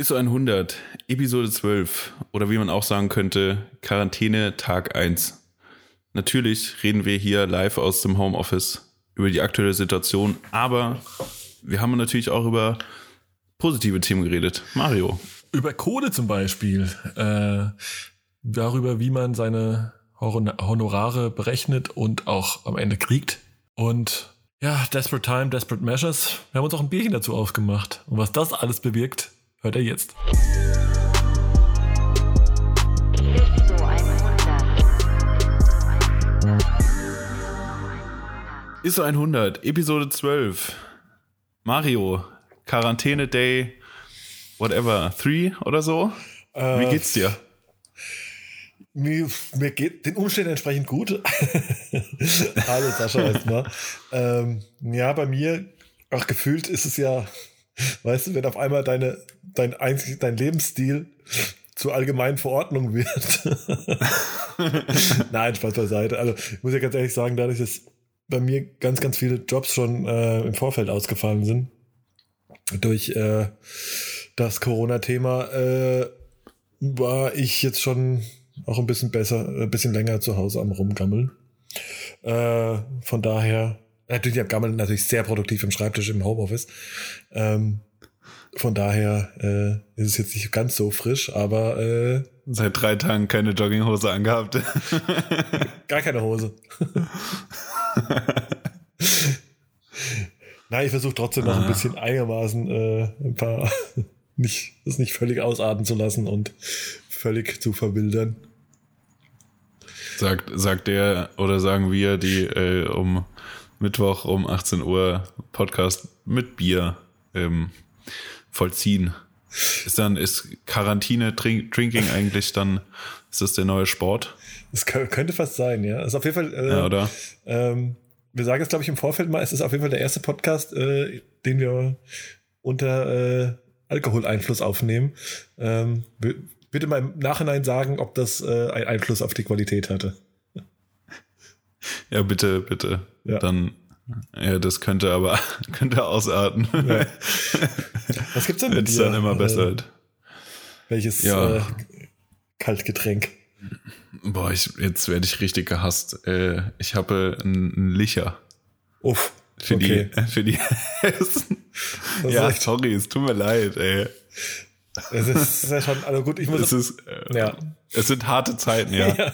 ISO 100, Episode 12 oder wie man auch sagen könnte, Quarantäne Tag 1. Natürlich reden wir hier live aus dem Homeoffice über die aktuelle Situation, aber wir haben natürlich auch über positive Themen geredet. Mario. Über Kohle zum Beispiel. Äh, darüber, wie man seine Honorare berechnet und auch am Ende kriegt. Und ja, Desperate Time, Desperate Measures. Wir haben uns auch ein Bierchen dazu aufgemacht. Und was das alles bewirkt, hört er jetzt. ISO 100, Episode 12. Mario, Quarantäne Day, whatever, 3 oder so. Äh, Wie geht's dir? Mir, mir geht den Umständen entsprechend gut. Hallo Sascha erstmal. ähm, ja, bei mir, auch gefühlt ist es ja, weißt du, wenn auf einmal deine dein, einzig, dein Lebensstil zur allgemeinen Verordnung wird. Nein, Spaß beiseite. Also ich muss ja ganz ehrlich sagen, dadurch, dass bei mir ganz, ganz viele Jobs schon äh, im Vorfeld ausgefallen sind, durch äh, das Corona-Thema, äh, war ich jetzt schon auch ein bisschen besser, ein bisschen länger zu Hause am Rumgammeln. Äh, von daher, natürlich, ich habe Gammeln natürlich sehr produktiv im Schreibtisch im Homeoffice. Ähm, von daher äh, ist es jetzt nicht ganz so frisch, aber äh, seit drei Tagen keine Jogginghose angehabt. gar keine Hose. Nein, ich versuche trotzdem noch ein ah. bisschen einigermaßen äh, ein paar nicht das nicht völlig ausarten zu lassen und völlig zu verwildern. Sagt, sagt der oder sagen wir, die äh, um Mittwoch um 18 Uhr Podcast mit Bier ähm, vollziehen. Ist dann, ist Quarantäne Drink, Drinking eigentlich dann, ist das der neue Sport? Das könnte fast sein, ja. Das ist auf jeden Fall, äh, ja, oder? Ähm, wir sagen es, glaube ich, im Vorfeld mal, es ist auf jeden Fall der erste Podcast, äh, den wir unter äh, Alkoholeinfluss aufnehmen. Ähm, bitte mal im Nachhinein sagen, ob das äh, einen Einfluss auf die Qualität hatte. Ja, bitte, bitte. Ja. Dann ja, das könnte aber könnte ausarten. Ja. Was gibt's denn mit dir? dann immer besser. Äh, welches ja. äh, Kaltgetränk? Boah, ich, jetzt werde ich richtig gehasst. Äh, ich habe einen Licher. Uff. Für okay. die, für die Hessen. Ja, sorry, es tut mir leid, ey. Es ist ja schon, also gut, ich muss. Es ist, äh, ja. Es sind harte Zeiten, ja. ja.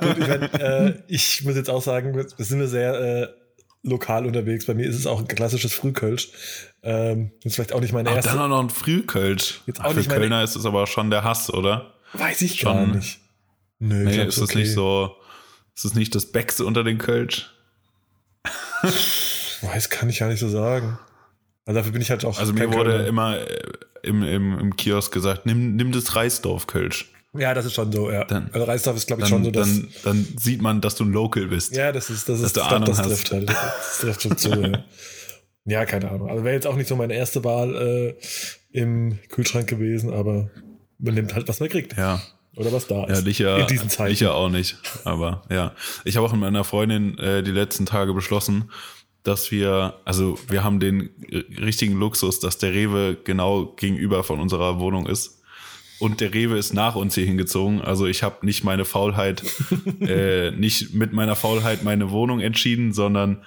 gut, ich, mein, äh, ich, muss jetzt auch sagen, wir sind wir sehr äh, lokal unterwegs. Bei mir ist es auch ein klassisches Frühkölsch. Ähm, ist vielleicht auch nicht meine Ach, erste. dann auch noch ein Frühkölsch. Jetzt auch für nicht Kölner ist es aber schon der Hass, oder? Weiß ich schon, gar nicht. Nö, nee, ist es okay. nicht so, ist es nicht das Becks unter den Kölsch? Weiß, kann ich ja nicht so sagen. Also dafür bin ich halt auch. Also mir wurde Kölner. immer äh, im, im, im Kiosk gesagt, nimm, nimm das Reisdorf-Kölsch. Ja, das ist schon so, ja. Dann, also Reisdorf ist, glaube ich, dann, schon so, dass. Dann, dann sieht man, dass du ein Local bist. Ja, das ist, das ist, das, das trifft halt. Das trifft schon zu, ja. ja. keine Ahnung. Also wäre jetzt auch nicht so meine erste Wahl äh, im Kühlschrank gewesen, aber man nimmt halt, was man kriegt. Ja. Oder was da ist. Ja, Licher, in diesen Zeiten. Licher auch nicht. Aber ja. Ich habe auch mit meiner Freundin äh, die letzten Tage beschlossen, dass wir, also wir haben den richtigen Luxus, dass der Rewe genau gegenüber von unserer Wohnung ist. Und der Rewe ist nach uns hier hingezogen. Also ich habe nicht meine Faulheit, äh, nicht mit meiner Faulheit meine Wohnung entschieden, sondern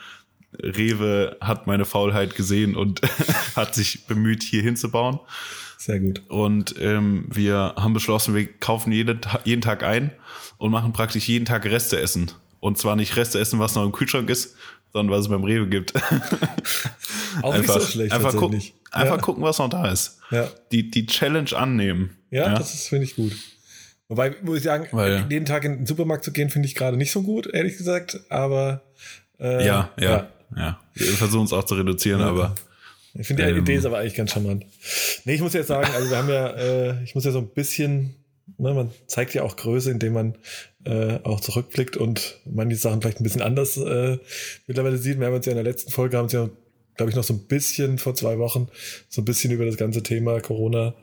Rewe hat meine Faulheit gesehen und hat sich bemüht, hier hinzubauen. Sehr gut. Und ähm, wir haben beschlossen, wir kaufen jeden, jeden Tag ein und machen praktisch jeden Tag Reste essen. Und zwar nicht Reste essen, was noch im Kühlschrank ist, sondern was es beim Rewe gibt. Auch einfach, nicht so schlecht. Einfach, gucken, einfach ja. gucken, was noch da ist. Ja. Die, die Challenge annehmen. Ja, ja. das finde ich gut. Wobei, muss ich sagen, Weil, jeden Tag in den Supermarkt zu gehen, finde ich gerade nicht so gut, ehrlich gesagt. Aber äh, ja, ja, ja. Wir versuchen es auch zu reduzieren, aber. Ich finde die ähm, Idee ist aber eigentlich ganz charmant. Nee, ich muss jetzt sagen, also wir haben ja, äh, ich muss ja so ein bisschen Ne, man zeigt ja auch Größe, indem man äh, auch zurückblickt und manche Sachen vielleicht ein bisschen anders äh, mittlerweile sieht. Wir haben uns ja in der letzten Folge, haben uns ja, glaube ich, noch so ein bisschen vor zwei Wochen so ein bisschen über das ganze Thema Corona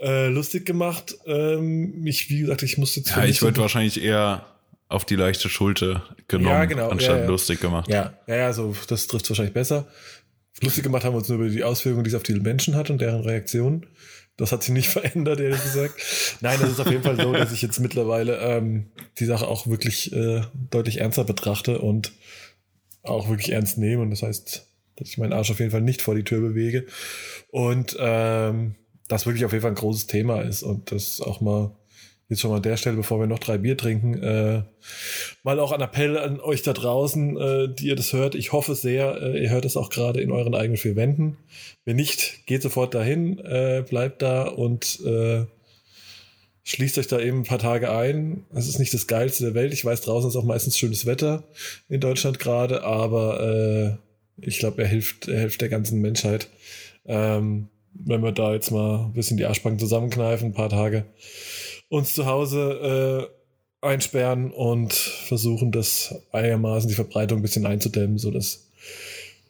äh, lustig gemacht. Ähm, ich, wie gesagt, ich muss jetzt. Ja, ich würde wahrscheinlich eher auf die leichte Schulter genommen, ja, genau, anstatt ja, ja. lustig gemacht. Ja, ja, ja, so, das trifft wahrscheinlich besser. lustig gemacht haben wir uns nur über die Auswirkungen, die es auf die Menschen hat und deren Reaktionen. Das hat sich nicht verändert, ehrlich gesagt. Nein, das ist auf jeden Fall so, dass ich jetzt mittlerweile ähm, die Sache auch wirklich äh, deutlich ernster betrachte und auch wirklich ernst nehme. Und das heißt, dass ich meinen Arsch auf jeden Fall nicht vor die Tür bewege. Und ähm, das wirklich auf jeden Fall ein großes Thema ist und das auch mal jetzt schon mal an der Stelle, bevor wir noch drei Bier trinken, äh, mal auch ein Appell an euch da draußen, äh, die ihr das hört. Ich hoffe sehr, äh, ihr hört es auch gerade in euren eigenen vier Wänden. Wenn nicht, geht sofort dahin, äh, bleibt da und äh, schließt euch da eben ein paar Tage ein. Es ist nicht das Geilste der Welt. Ich weiß, draußen ist auch meistens schönes Wetter in Deutschland gerade, aber äh, ich glaube, er hilft, er hilft der ganzen Menschheit. Ähm, wenn wir da jetzt mal ein bisschen die Arschbacken zusammenkneifen, ein paar Tage uns zu Hause äh, einsperren und versuchen, das einigermaßen die Verbreitung ein bisschen einzudämmen, sodass,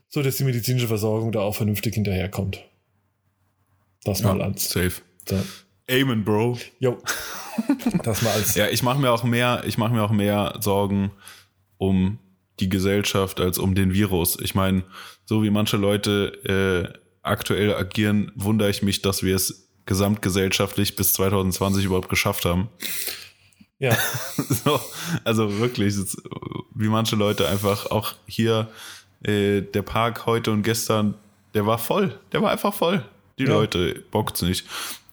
so dass die medizinische Versorgung da auch vernünftig hinterherkommt. Das mal ja, als. Safe. Da. Amen, Bro. Jo. Das mal als. ja, ich mache mir auch mehr, ich mache mir auch mehr Sorgen um die Gesellschaft als um den Virus. Ich meine, so wie manche Leute äh, aktuell agieren, wundere ich mich, dass wir es gesamtgesellschaftlich bis 2020 überhaupt geschafft haben. Ja. so, also wirklich, wie manche Leute einfach auch hier, äh, der Park heute und gestern, der war voll. Der war einfach voll. Die ja. Leute bockt's nicht.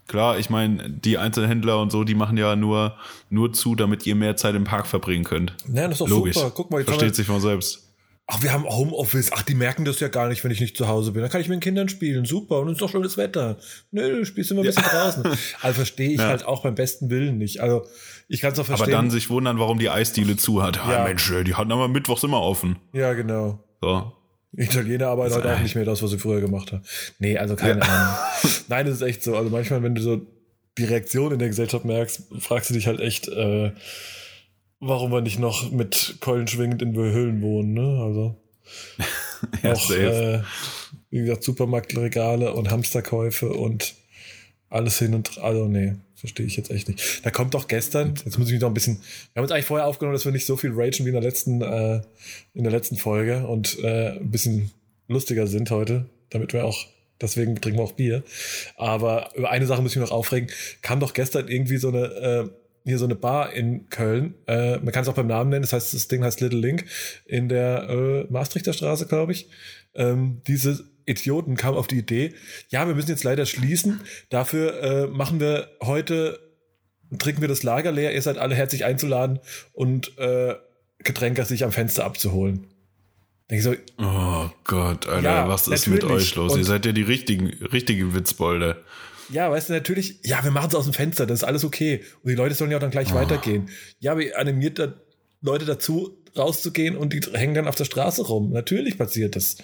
Klar, ich meine, die Einzelhändler und so, die machen ja nur, nur zu, damit ihr mehr Zeit im Park verbringen könnt. Ja, das ist doch Logisch. super. Guck mal, Versteht sich von selbst. Ach, wir haben Homeoffice. Ach, die merken das ja gar nicht, wenn ich nicht zu Hause bin. Dann kann ich mit den Kindern spielen. Super. Und es ist doch schönes Wetter. Nö, du spielst immer ein bisschen ja. draußen. Also verstehe ich ja. halt auch beim besten Willen nicht. Also ich kann es auch verstehen. Aber dann sich wundern, warum die Eisdiele zu hat. Ja, ja Mensch, die hatten aber mittwochs immer offen. Ja, genau. So. Italiener arbeiten heute auch nicht mehr das, was sie früher gemacht haben. Nee, also keine Ahnung. Nein, das ist echt so. Also manchmal, wenn du so die Reaktion in der Gesellschaft merkst, fragst du dich halt echt, äh, warum wir nicht noch mit Keulen schwingend in Höhlen wohnen, ne? Also. ja, auch, äh, wie gesagt, Supermarktregale und Hamsterkäufe und alles hin und also nee, verstehe ich jetzt echt nicht. Da kommt doch gestern, jetzt muss ich mich noch ein bisschen, wir haben uns eigentlich vorher aufgenommen, dass wir nicht so viel ragen wie in der letzten, äh, in der letzten Folge und äh, ein bisschen lustiger sind heute, damit wir auch, deswegen trinken wir auch Bier. Aber über eine Sache muss ich mich noch aufregen, kam doch gestern irgendwie so eine äh, hier so eine Bar in Köln. Äh, man kann es auch beim Namen nennen. Das heißt, das Ding heißt Little Link in der äh, Maastrichter Straße, glaube ich. Ähm, diese Idioten kamen auf die Idee, ja, wir müssen jetzt leider schließen. Dafür äh, machen wir heute, trinken wir das Lager leer. Ihr seid alle herzlich einzuladen und äh, Getränke sich am Fenster abzuholen. Denk ich so, oh Gott, Alter, ja, was ist mit euch los? Und Ihr seid ja die richtigen, richtigen Witzbolde. Ja, weißt du, natürlich, ja, wir machen es aus dem Fenster, das ist alles okay. Und die Leute sollen ja auch dann gleich oh. weitergehen. Ja, ihr animiert da Leute dazu, rauszugehen und die hängen dann auf der Straße rum. Natürlich passiert das.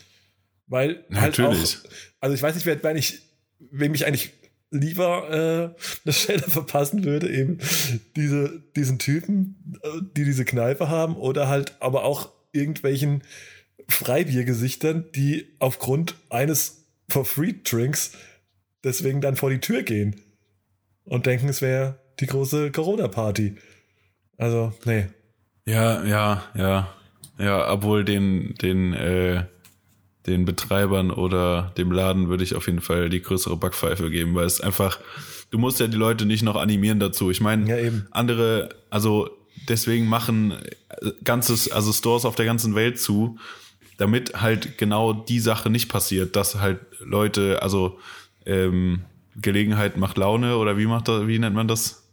Weil halt Natürlich. Auch, also ich weiß nicht, wer, wenn ich, wem ich eigentlich lieber äh, eine Stelle verpassen würde, eben diese, diesen Typen, äh, die diese Kneipe haben, oder halt aber auch irgendwelchen Freibiergesichtern, die aufgrund eines For-Free-Drinks deswegen dann vor die Tür gehen und denken, es wäre die große Corona-Party. Also, nee. Ja, ja, ja. Ja, obwohl den, den, äh, den Betreibern oder dem Laden würde ich auf jeden Fall die größere Backpfeife geben, weil es einfach, du musst ja die Leute nicht noch animieren dazu. Ich meine, ja, andere, also deswegen machen ganzes, also Stores auf der ganzen Welt zu, damit halt genau die Sache nicht passiert, dass halt Leute, also ähm, Gelegenheit macht Laune oder wie macht das, wie nennt man das?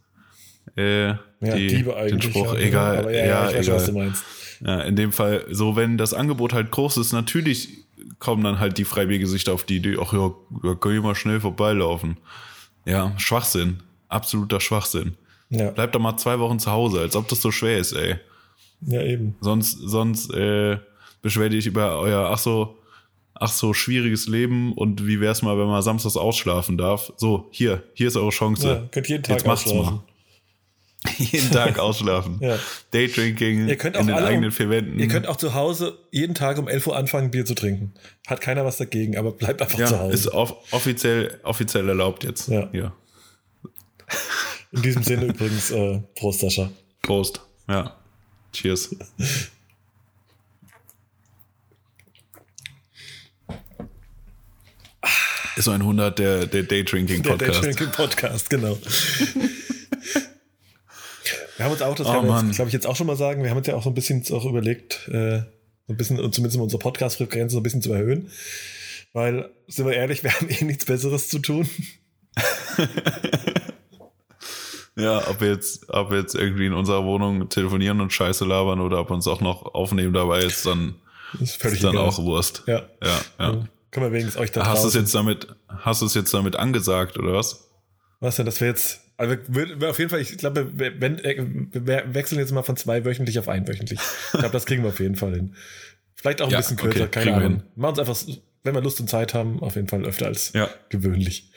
Äh, ja, die, Diebe eigentlich. Den Spruch, ja, egal. Aber ja, ja, ich weiß, egal. was du meinst. Ja, in dem Fall, so wenn das Angebot halt groß ist, natürlich kommen dann halt die Freibiergesichter auf die Idee, ach ja, da können wir mal schnell vorbeilaufen. Ja, Schwachsinn. Absoluter Schwachsinn. Ja. Bleibt doch mal zwei Wochen zu Hause, als ob das so schwer ist, ey. Ja, eben. Sonst, sonst äh, beschwer dich über euer, ach so, ach so, schwieriges Leben und wie wär's mal, wenn man samstags ausschlafen darf? So, hier, hier ist eure Chance. Ja, könnt jeden Tag Jetzt macht's ausschlafen. Mal. jeden Tag ausschlafen. ja. Daydrinking in den eigenen vier Wänden. Ihr könnt auch zu Hause jeden Tag um 11 Uhr anfangen, Bier zu trinken. Hat keiner was dagegen, aber bleibt einfach ja, zu Hause. Ist off offiziell, offiziell erlaubt jetzt. Ja. ja. In diesem Sinne übrigens, äh, Prost, Sascha. Prost. Ja. Cheers. Ist 100 der, der Daydrinking Der Podcast. Daydrinking Podcast, genau. wir haben uns auch, das Oh, kann man glaube ich, jetzt auch schon mal sagen, wir haben uns ja auch so ein bisschen auch überlegt, äh, so ein bisschen, zumindest mal unsere Podcast-Frequenz so ein bisschen zu erhöhen. Weil, sind wir ehrlich, wir haben eh nichts Besseres zu tun. Ja, ob wir jetzt, ob wir jetzt irgendwie in unserer Wohnung telefonieren und Scheiße labern oder ob uns auch noch aufnehmen dabei ist, dann ist ist dann egal. auch Wurst. Ja. Ja, ja. Können wir wenigstens euch da Hast du es jetzt damit, hast du es jetzt damit angesagt oder was? Was denn, dass wir jetzt, also auf jeden Fall, ich glaube, wir, äh, wir wechseln jetzt mal von zwei wöchentlich auf einwöchentlich. Ich glaube, das kriegen wir auf jeden Fall hin. Vielleicht auch ein Ja, bisschen kürzer, okay, keine Ahnung. Machen uns einfach, wenn wir Lust und Zeit haben, auf jeden Fall öfter als Ja. gewöhnlich.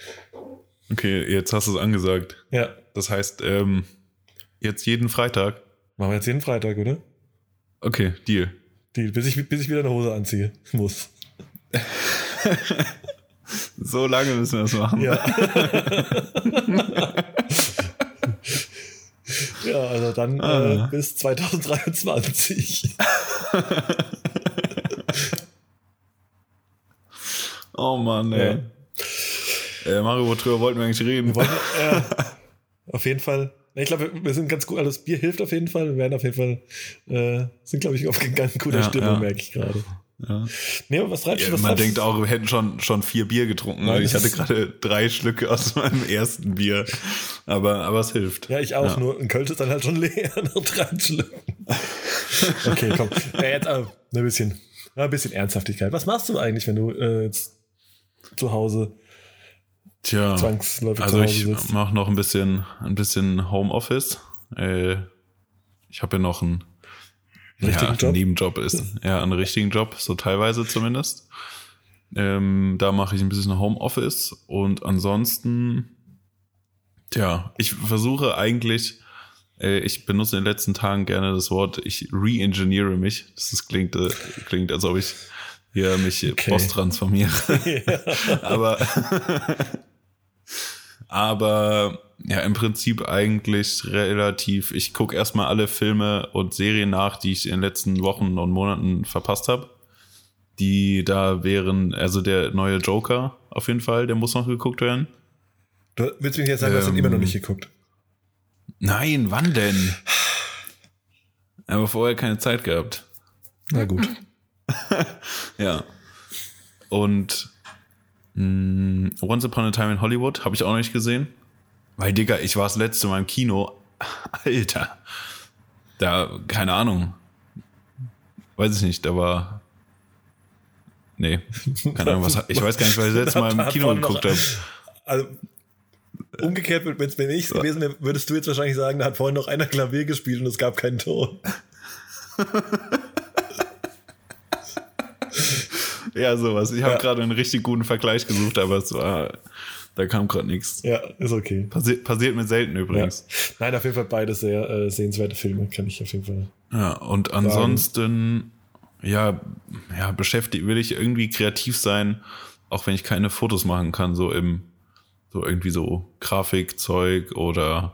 Okay, jetzt hast du es angesagt. Ja, Das heißt, ähm, jetzt jeden Freitag. machen wir jetzt jeden Freitag, oder? Okay, Deal. Die, bis, ich, bis ich wieder eine Hose anziehe muss. So lange müssen wir das machen. Ja. ja, also dann Ah. äh, bis 2023. Oh Mann, ey. Äh, Mario, worüber wollten wir eigentlich reden? Wir wollen, ja, auf jeden Fall. Ich glaube, wir sind ganz gut. Also das Bier hilft auf jeden Fall. Wir werden auf jeden Fall, äh, sind, glaube ich, auf ganz guter Ja, Stimmung, ja. merke ich gerade. Ja. Nee, aber was treibst du? Was man treibst denkt auch, wir hätten schon, schon vier Bier getrunken. Nein, ich das hatte gerade drei Schlücke aus meinem ersten Bier. Aber, aber es hilft. Ja, ich auch. Ja. Nur ein Kölsch ist dann halt schon leer nach drei Schlücken. okay, komm. Ja, jetzt äh, ein bisschen, ein bisschen Ernsthaftigkeit. Was machst du eigentlich, wenn du äh, jetzt zu Hause Tja, zwangsläufig also zu Hause ich mache noch ein bisschen, ein bisschen Homeoffice. Äh, ich habe ja noch einen Richtigen ja, Job? Nebenjob ist. Ja, einen richtigen Job, so teilweise zumindest. Ähm, da mache ich ein bisschen Homeoffice und ansonsten, tja, ich versuche eigentlich, äh, ich benutze in den letzten Tagen gerne das Wort, ich re-engineere mich. Das ist, klingt, äh, klingt, als ob ich hier mich Okay. post transformiere. aber, aber ja, im Prinzip eigentlich relativ. Ich gucke erstmal alle Filme und Serien nach, die ich in den letzten Wochen und Monaten verpasst habe. Die da wären, also der neue Joker auf jeden Fall, der muss noch geguckt werden. Du willst mir jetzt sagen, du hast ihn Ähm, immer noch nicht geguckt. Nein, wann denn? Aber vorher keine Zeit gehabt. Na gut. Ja. Und mh, Once Upon a Time in Hollywood habe ich auch noch nicht gesehen. Weil, Digga, ich war das letzte Mal im Kino. Alter. Da, keine Ahnung. Weiß ich nicht, war. Nee, keine Ahnung, was. Ich weiß gar nicht, weil ich das letzte Mal im Kino geguckt habe. Also, umgekehrt, wenn wenn ich es gewesen wäre, würdest du jetzt wahrscheinlich sagen, da hat vorhin noch einer Klavier gespielt und es gab keinen Ton. Ja, sowas. Ich habe Ja. gerade einen richtig guten Vergleich gesucht, aber es war. Da kam gerade nichts. Ja, ist okay. Passi passiert mir selten Ja. übrigens. Nein, auf jeden Fall beide sehr äh, sehenswerte Filme, kann ich auf jeden Fall. Ja, und ansonsten, ja, ja, beschäftigt, will ich irgendwie kreativ sein, auch wenn ich keine Fotos machen kann, so im, so irgendwie so Grafikzeug oder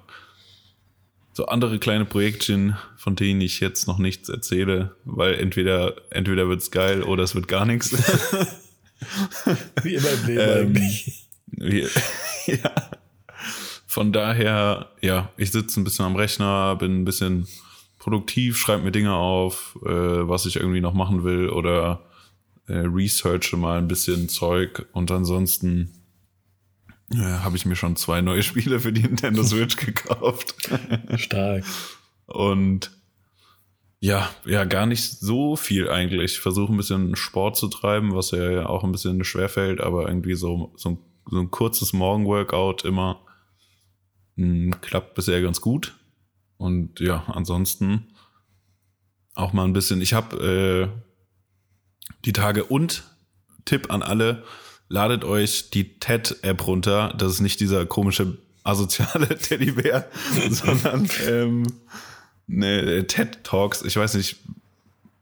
so andere kleine Projektchen, von denen ich jetzt noch nichts erzähle, weil entweder, entweder wird's geil oder es wird gar nichts. Wie immer im Leben Ähm, eigentlich. Wie- ja. Von daher, ja, ich sitze ein bisschen am Rechner, bin ein bisschen produktiv, schreibe mir Dinge auf, äh, was ich irgendwie noch machen will oder äh, researche mal ein bisschen Zeug und ansonsten äh, habe ich mir schon zwei neue Spiele für die Nintendo Switch gekauft. Stark. Und ja, ja, gar nicht so viel eigentlich. Ich versuche ein bisschen Sport zu treiben, was ja auch ein bisschen schwerfällt, aber irgendwie so, so, ein, so ein kurzes Morgenworkout immer mh, klappt bisher ganz gut. Und ja, ansonsten auch mal ein bisschen. Ich habe äh, die Tage und Tipp an alle, ladet euch die TED-App runter. Das ist nicht dieser komische asoziale Teddybär, sondern ähm, ne, TED Talks. Ich weiß nicht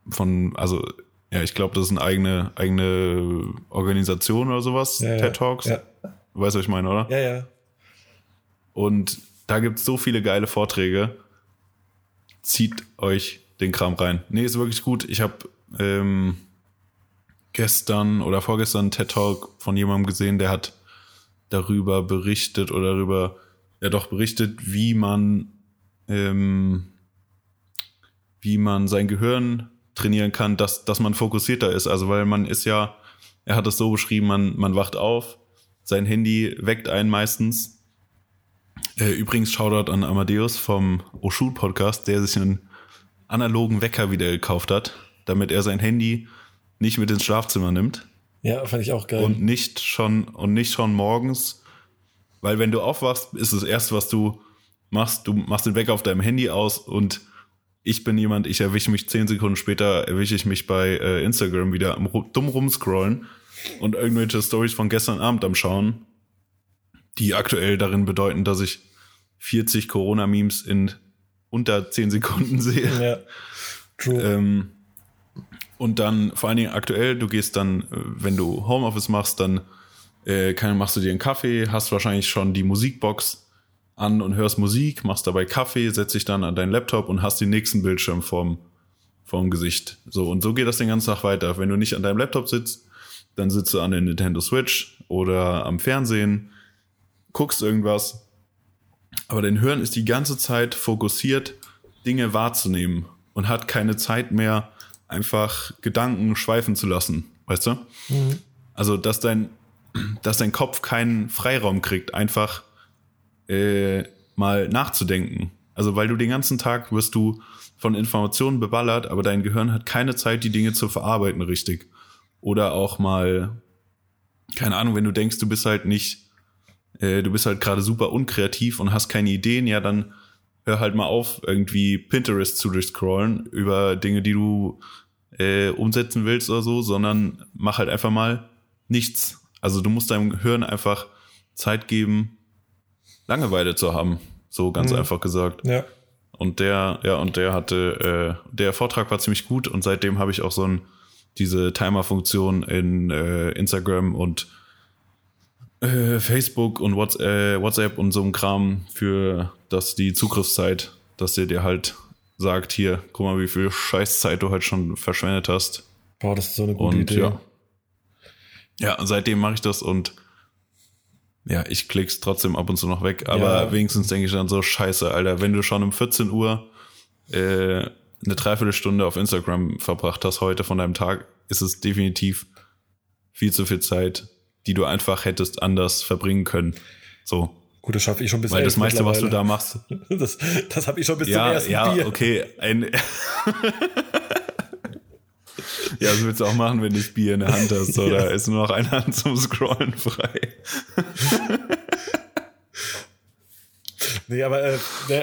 von, also ja, ich glaube, das ist eine eigene eigene Organisation oder sowas. Ja. TED Talks. Ja, Weißt du, was ich meine, oder? ja. ja. Und da gibt's so viele geile Vorträge. Zieht euch den Kram rein. Nee, ist wirklich gut. Ich habe ähm, gestern oder vorgestern einen TED Talk von jemandem gesehen, der hat darüber berichtet oder darüber, ja doch berichtet, wie man, ähm, wie man sein Gehirn trainieren kann, dass, dass man fokussierter ist. Also weil man ist ja, er hat es so beschrieben, man, man wacht auf, sein Handy weckt einen meistens. Äh, übrigens Shoutout an Amadeus vom Oshun Podcast, der sich einen analogen Wecker wieder gekauft hat, damit er sein Handy nicht mit ins Schlafzimmer nimmt. Ja, fand ich auch geil. Und nicht schon, und nicht schon morgens, weil wenn du aufwachst, ist das erste, was du machst, du machst den Wecker auf deinem Handy aus und ich bin jemand, ich erwische mich zehn Sekunden später, erwische ich mich bei äh, Instagram wieder am dumm rumscrollen und irgendwelche Stories von gestern Abend am Schauen, die aktuell darin bedeuten, dass ich 40 Corona-Memes in unter zehn Sekunden sehe. Ja, true. Ähm, und dann vor allen Dingen aktuell, du gehst dann, äh, wenn du Homeoffice machst, dann äh, kann, machst du dir einen Kaffee, hast wahrscheinlich schon die Musikbox an und hörst Musik, machst dabei Kaffee, setzt dich dann an deinen Laptop und hast den nächsten Bildschirm vorm, vorm Gesicht. So, und so geht das den ganzen Tag weiter. Wenn du nicht an deinem Laptop sitzt, dann sitzt du an der Nintendo Switch oder am Fernsehen, guckst irgendwas. Aber dein Hirn ist die ganze Zeit fokussiert, Dinge wahrzunehmen und hat keine Zeit mehr, einfach Gedanken schweifen zu lassen, weißt du? Mhm. Also, dass dein, dass dein Kopf keinen Freiraum kriegt, einfach äh, mal nachzudenken. Also, weil du den ganzen Tag wirst du von Informationen beballert, aber dein Gehirn hat keine Zeit, die Dinge zu verarbeiten richtig. Oder auch mal, keine Ahnung, wenn du denkst, du bist halt nicht, äh, du bist halt gerade super unkreativ und hast keine Ideen, ja, dann hör halt mal auf, irgendwie Pinterest zu durchscrollen über Dinge, die du äh, umsetzen willst oder so, sondern mach halt einfach mal nichts. Also du musst deinem Hirn einfach Zeit geben, Langeweile zu haben. So ganz mhm. einfach gesagt. Ja. Und der, ja, und der hatte, äh, der Vortrag war ziemlich gut und seitdem habe ich auch so ein, diese Timer-Funktion in äh, Instagram und äh, Facebook und WhatsApp, äh, WhatsApp und so ein Kram für das die Zugriffszeit, dass der dir halt sagt, hier, guck mal, wie viel Scheißzeit du halt schon verschwendet hast. Boah, das ist so eine gute und, Idee. Ja, ja seitdem mache ich das und ja, ich klick's trotzdem ab und zu noch weg, aber ja. wenigstens denke ich dann so, scheiße, Alter, wenn du schon um 14 Uhr äh, eine Dreiviertelstunde auf Instagram verbracht hast heute von deinem Tag, ist es definitiv viel zu viel Zeit, die du einfach hättest anders verbringen können. So. Gut, das schaffe ich schon bis Weil das meiste, was du da machst. Das, das habe ich schon bis ja, zum ersten ja, Bier. Ja, okay. Ein ja, das willst du auch machen, wenn du das Bier in der Hand hast, oder ja. ist nur noch eine Hand zum Scrollen frei? nee, aber äh,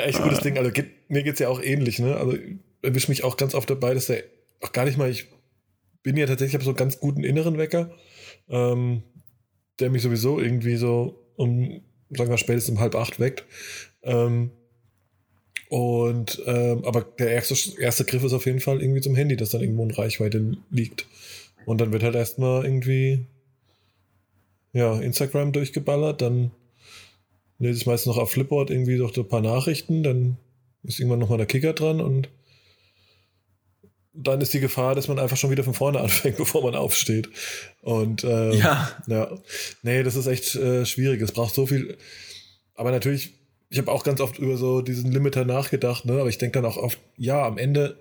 echt gutes Ding. Also geht, mir geht's ja auch ähnlich, ne? Also erwische mich auch ganz oft dabei, dass der auch gar nicht mal, ich bin ja tatsächlich, habe so einen ganz guten inneren Wecker, ähm, der mich sowieso irgendwie so um, sagen wir spätestens um halb acht weckt. Ähm, und ähm, aber der erste, erste Griff ist auf jeden Fall irgendwie zum Handy, das dann irgendwo in Reichweite liegt. Und dann wird halt erstmal irgendwie ja, Instagram durchgeballert, dann lese ich meistens noch auf Flipboard irgendwie doch ein paar Nachrichten, dann ist irgendwann nochmal der Kicker dran und dann ist die Gefahr, dass man einfach schon wieder von vorne anfängt, bevor man aufsteht. Und äh, ja. ja. Nee, das ist echt äh, schwierig. Es braucht so viel. Aber natürlich ich habe auch ganz oft über so diesen Limiter nachgedacht, ne? aber ich denke dann auch oft, ja, am Ende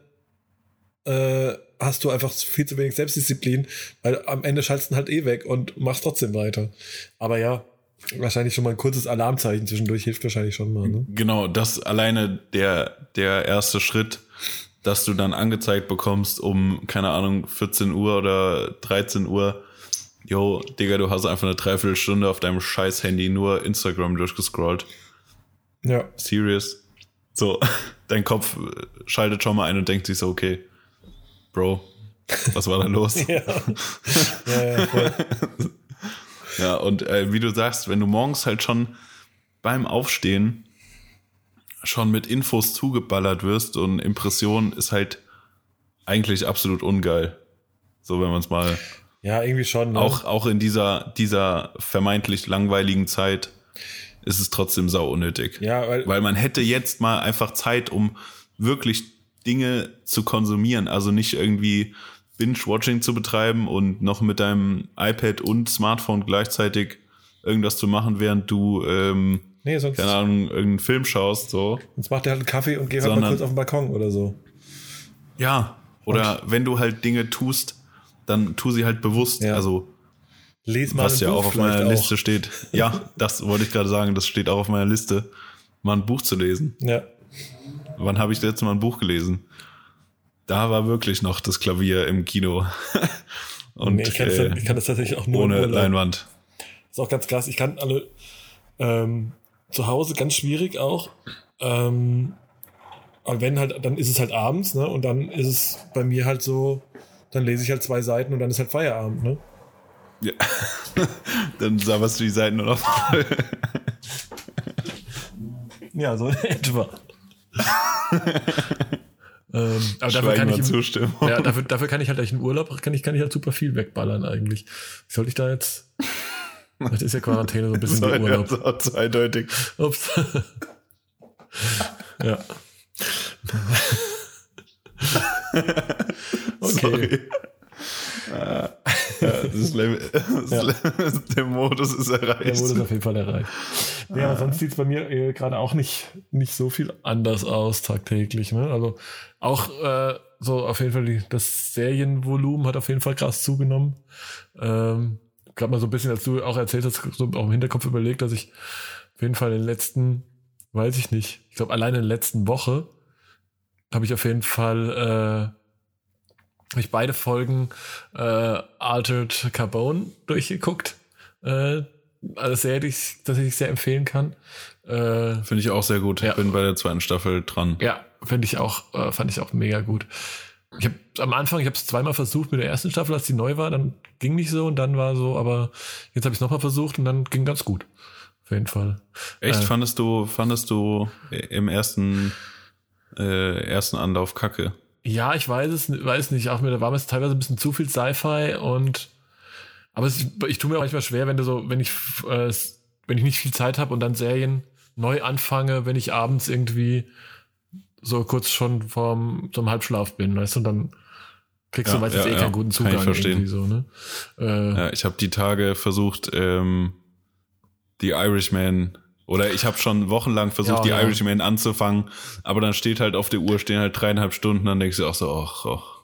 äh, hast du einfach viel zu wenig Selbstdisziplin, weil am Ende schaltest du halt eh weg und machst trotzdem weiter. Aber ja, wahrscheinlich schon mal ein kurzes Alarmzeichen zwischendurch hilft wahrscheinlich schon mal. Ne? Genau, das alleine der, der erste Schritt, dass du dann angezeigt bekommst um, keine Ahnung, 14 Uhr oder 13 Uhr, yo, Digga, du hast einfach eine Dreiviertelstunde auf deinem scheiß Handy nur Instagram durchgescrollt. Ja. Serious. So, dein Kopf schaltet schon mal ein und denkt sich so, okay, Bro, was war da los? ja. ja, ja, voll. ja, und äh, wie du sagst, wenn du morgens halt schon beim Aufstehen schon mit Infos zugeballert wirst und Impression ist halt eigentlich absolut ungeil. So, wenn man es mal. Ja, irgendwie schon. Ne? Auch, auch in dieser, dieser vermeintlich langweiligen Zeit ist es trotzdem sau unnötig. Ja, weil, weil man hätte jetzt mal einfach Zeit, um wirklich Dinge zu konsumieren. Also nicht irgendwie Binge-Watching zu betreiben und noch mit deinem iPad und Smartphone gleichzeitig irgendwas zu machen, während du, ähm, Nee, sonst, keine Ahnung, irgendeinen Film schaust, so. sonst macht er halt einen Kaffee und geht halt mal kurz auf den Balkon oder so. Ja. Oder wenn du halt Dinge tust, dann tu sie halt bewusst. Ja. Also, Lies mal was ja Buch auch auf meiner auch. Liste steht. Ja, das wollte ich gerade sagen, das steht auch auf meiner Liste, mal ein Buch zu lesen. Ja. Wann habe ich das letzte Mal ein Buch gelesen? Da war wirklich noch das Klavier im Kino. Und Nee, ich, kann das, äh, ich kann das tatsächlich auch nur ohne. Leinwand. ist auch ganz krass. Ich kann alle ähm, zu Hause ganz schwierig auch. Ähm, aber wenn halt, dann ist es halt abends, ne? Und dann ist es bei mir halt so, dann lese ich halt zwei Seiten und dann ist halt Feierabend, ne? Ja. Dann sabberst du die Seiten nur noch voll. Ja, so in etwa. ähm, aber dafür kann ich im, Zustimmung. ja, dafür, dafür kann ich halt durch den Urlaub kann ich, kann ich halt super viel wegballern eigentlich. Sollte ich da jetzt. Das ist ja Quarantäne so ein bisschen wie Urlaub. das war zweideutig. Ups. ja. okay. Sorry. Ah, ja, das Level, das Ja. Level, der Modus ist erreicht. Der wurde es auf jeden Fall erreicht. Ja, aber sonst sieht es bei mir äh, gerade auch nicht, nicht so viel anders aus tagtäglich. Ne? Also auch äh, so auf jeden Fall die, das Serienvolumen hat auf jeden Fall krass zugenommen. Ähm, gerade mal so ein bisschen, als du auch erzählt hast, so auch im Hinterkopf überlegt, dass ich auf jeden Fall in den letzten, weiß ich nicht, ich glaube alleine in der letzten Woche habe ich auf jeden Fall äh, habe ich beide Folgen äh, Altered Carbone durchgeguckt. Äh, eine Serie, die ich sehr empfehlen kann. Äh, Finde ich auch sehr gut. Ja. Ich bin bei der zweiten Staffel dran. ja, finde ich auch, äh, fand ich auch mega gut. Ich habe am Anfang, ich habe es zweimal versucht mit der ersten Staffel, als die neu war, dann ging nicht so und dann war so, aber jetzt habe ich es nochmal versucht und dann ging ganz gut. Auf jeden Fall. Echt? Äh. Fandest du, fandest du im ersten, äh, ersten Anlauf Kacke? Ja, ich weiß es, weiß nicht. Auch mir, da war mir teilweise ein bisschen zu viel Sci-Fi und aber es, ich tue mir auch manchmal schwer, wenn du so, wenn ich, äh, wenn ich nicht viel Zeit habe und dann Serien neu anfange, wenn ich abends irgendwie so kurz schon vorm zum Halbschlaf bin, weißt du, und dann kriegst Ja, du meistens ja, eh keinen guten Kann ich Zugang verstehen. irgendwie so, ne? Äh, Ja, ich habe die Tage versucht, ähm, die Irishman oder ich habe schon wochenlang versucht, Ja, die. Irishman anzufangen, aber dann steht halt auf der Uhr, stehen halt dreieinhalb Stunden, dann denkst du auch so, ach, ach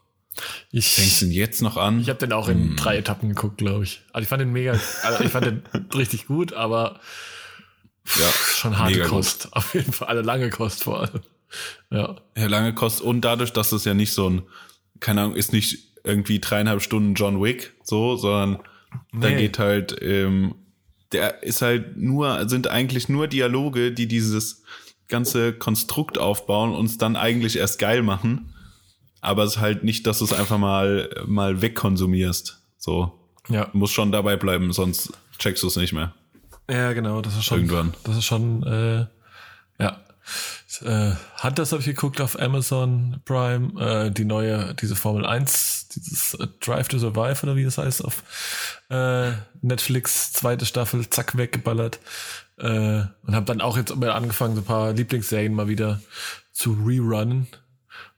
ich, fängst ihn jetzt noch an? Ich habe den auch in drei Etappen geguckt, glaube ich. Also ich fand den mega, also ich fand den richtig gut, aber ja, schon harte mega gut. Kost. Auf jeden Fall, eine lange Kost vor allem. Ja. Ja, lange kostet und dadurch, dass es ja nicht so ein, keine Ahnung, ist nicht irgendwie dreieinhalb Stunden John Wick, so, sondern da Nee. geht halt, ähm, der ist halt nur, sind eigentlich nur Dialoge, die dieses ganze Konstrukt aufbauen und es dann eigentlich erst geil machen. Aber es ist halt nicht, dass du es einfach mal, mal wegkonsumierst. So. Ja. Muss schon dabei bleiben, sonst checkst du es nicht mehr. Ja, genau, das ist schon. Irgendwann. Das ist schon, äh, ja. Äh, Hunters habe ich geguckt auf Amazon Prime, äh, die neue, diese Formel 1, dieses äh, Drive to Survive oder wie das heißt, auf äh, Netflix, zweite Staffel, zack, weggeballert. Äh, und habe dann auch jetzt mal angefangen, so ein paar Lieblingsserien mal wieder zu rerunnen.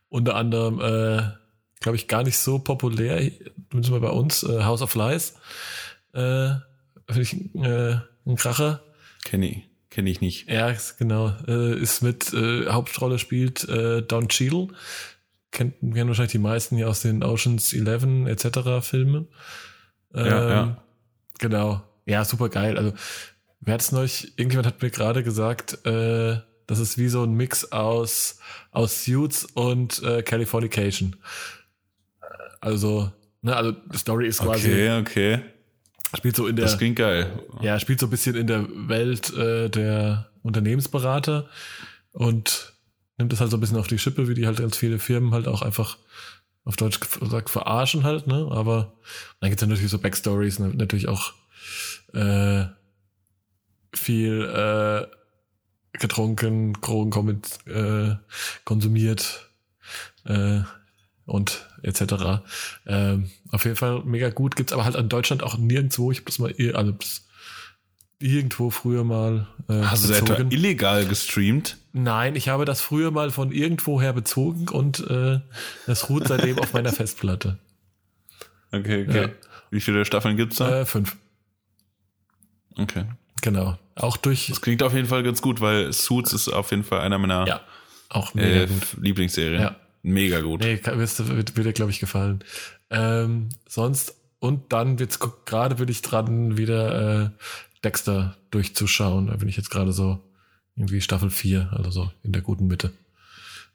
Unter anderem, äh, glaube ich, gar nicht so populär, zumindest mal bei uns, äh, House of Lies. Äh, Finde ich äh, ein Kracher. Kenne ich, nicht. Ja, genau. Äh, ist mit, äh, Hauptrolle spielt äh, Don Cheadle. Kennt, kennen wahrscheinlich die meisten hier aus den Oceans 11 etc. Filmen. Ähm, Ja, ja. Genau. Ja, super geil. Also, wer hat's neulich, irgendjemand hat mir gerade gesagt, äh, das ist wie so ein Mix aus, aus Suits und äh, Californication. Also, ne, also die Story ist quasi, Okay, okay. Spielt so in der Das klingt geil. ja, spielt so ein bisschen in der Welt äh, der Unternehmensberater und nimmt das halt so ein bisschen auf die Schippe, wie die halt ganz viele Firmen halt auch einfach auf Deutsch gesagt verarschen halt, ne? Aber dann gibt's ja natürlich so Backstories, ne? natürlich auch äh, viel äh, getrunken, Drogen äh, konsumiert äh, und etc. Ähm, auf jeden Fall mega gut. Gibt's aber halt in Deutschland auch nirgendwo. Ich habe das mal ir- also das irgendwo früher mal äh, Hast du es etwa bezogen. illegal gestreamt? Nein, ich habe das früher mal von irgendwoher bezogen und äh, das ruht seitdem auf meiner Festplatte. Okay, okay. Ja. Wie viele Staffeln gibt's da? Äh, fünf. Okay. Genau. Auch durch. Das klingt auf jeden Fall ganz gut, weil Suits ist auf jeden Fall einer meiner Ja. Auch mega äh. Lieblingsserien. Ja. Mega gut. Nee, wird, wird dir, glaube ich, gefallen. Ähm, sonst, und dann wird's gerade bin ich dran, wieder äh, Dexter durchzuschauen. Da bin ich jetzt gerade so irgendwie Staffel 4, also so in der guten Mitte.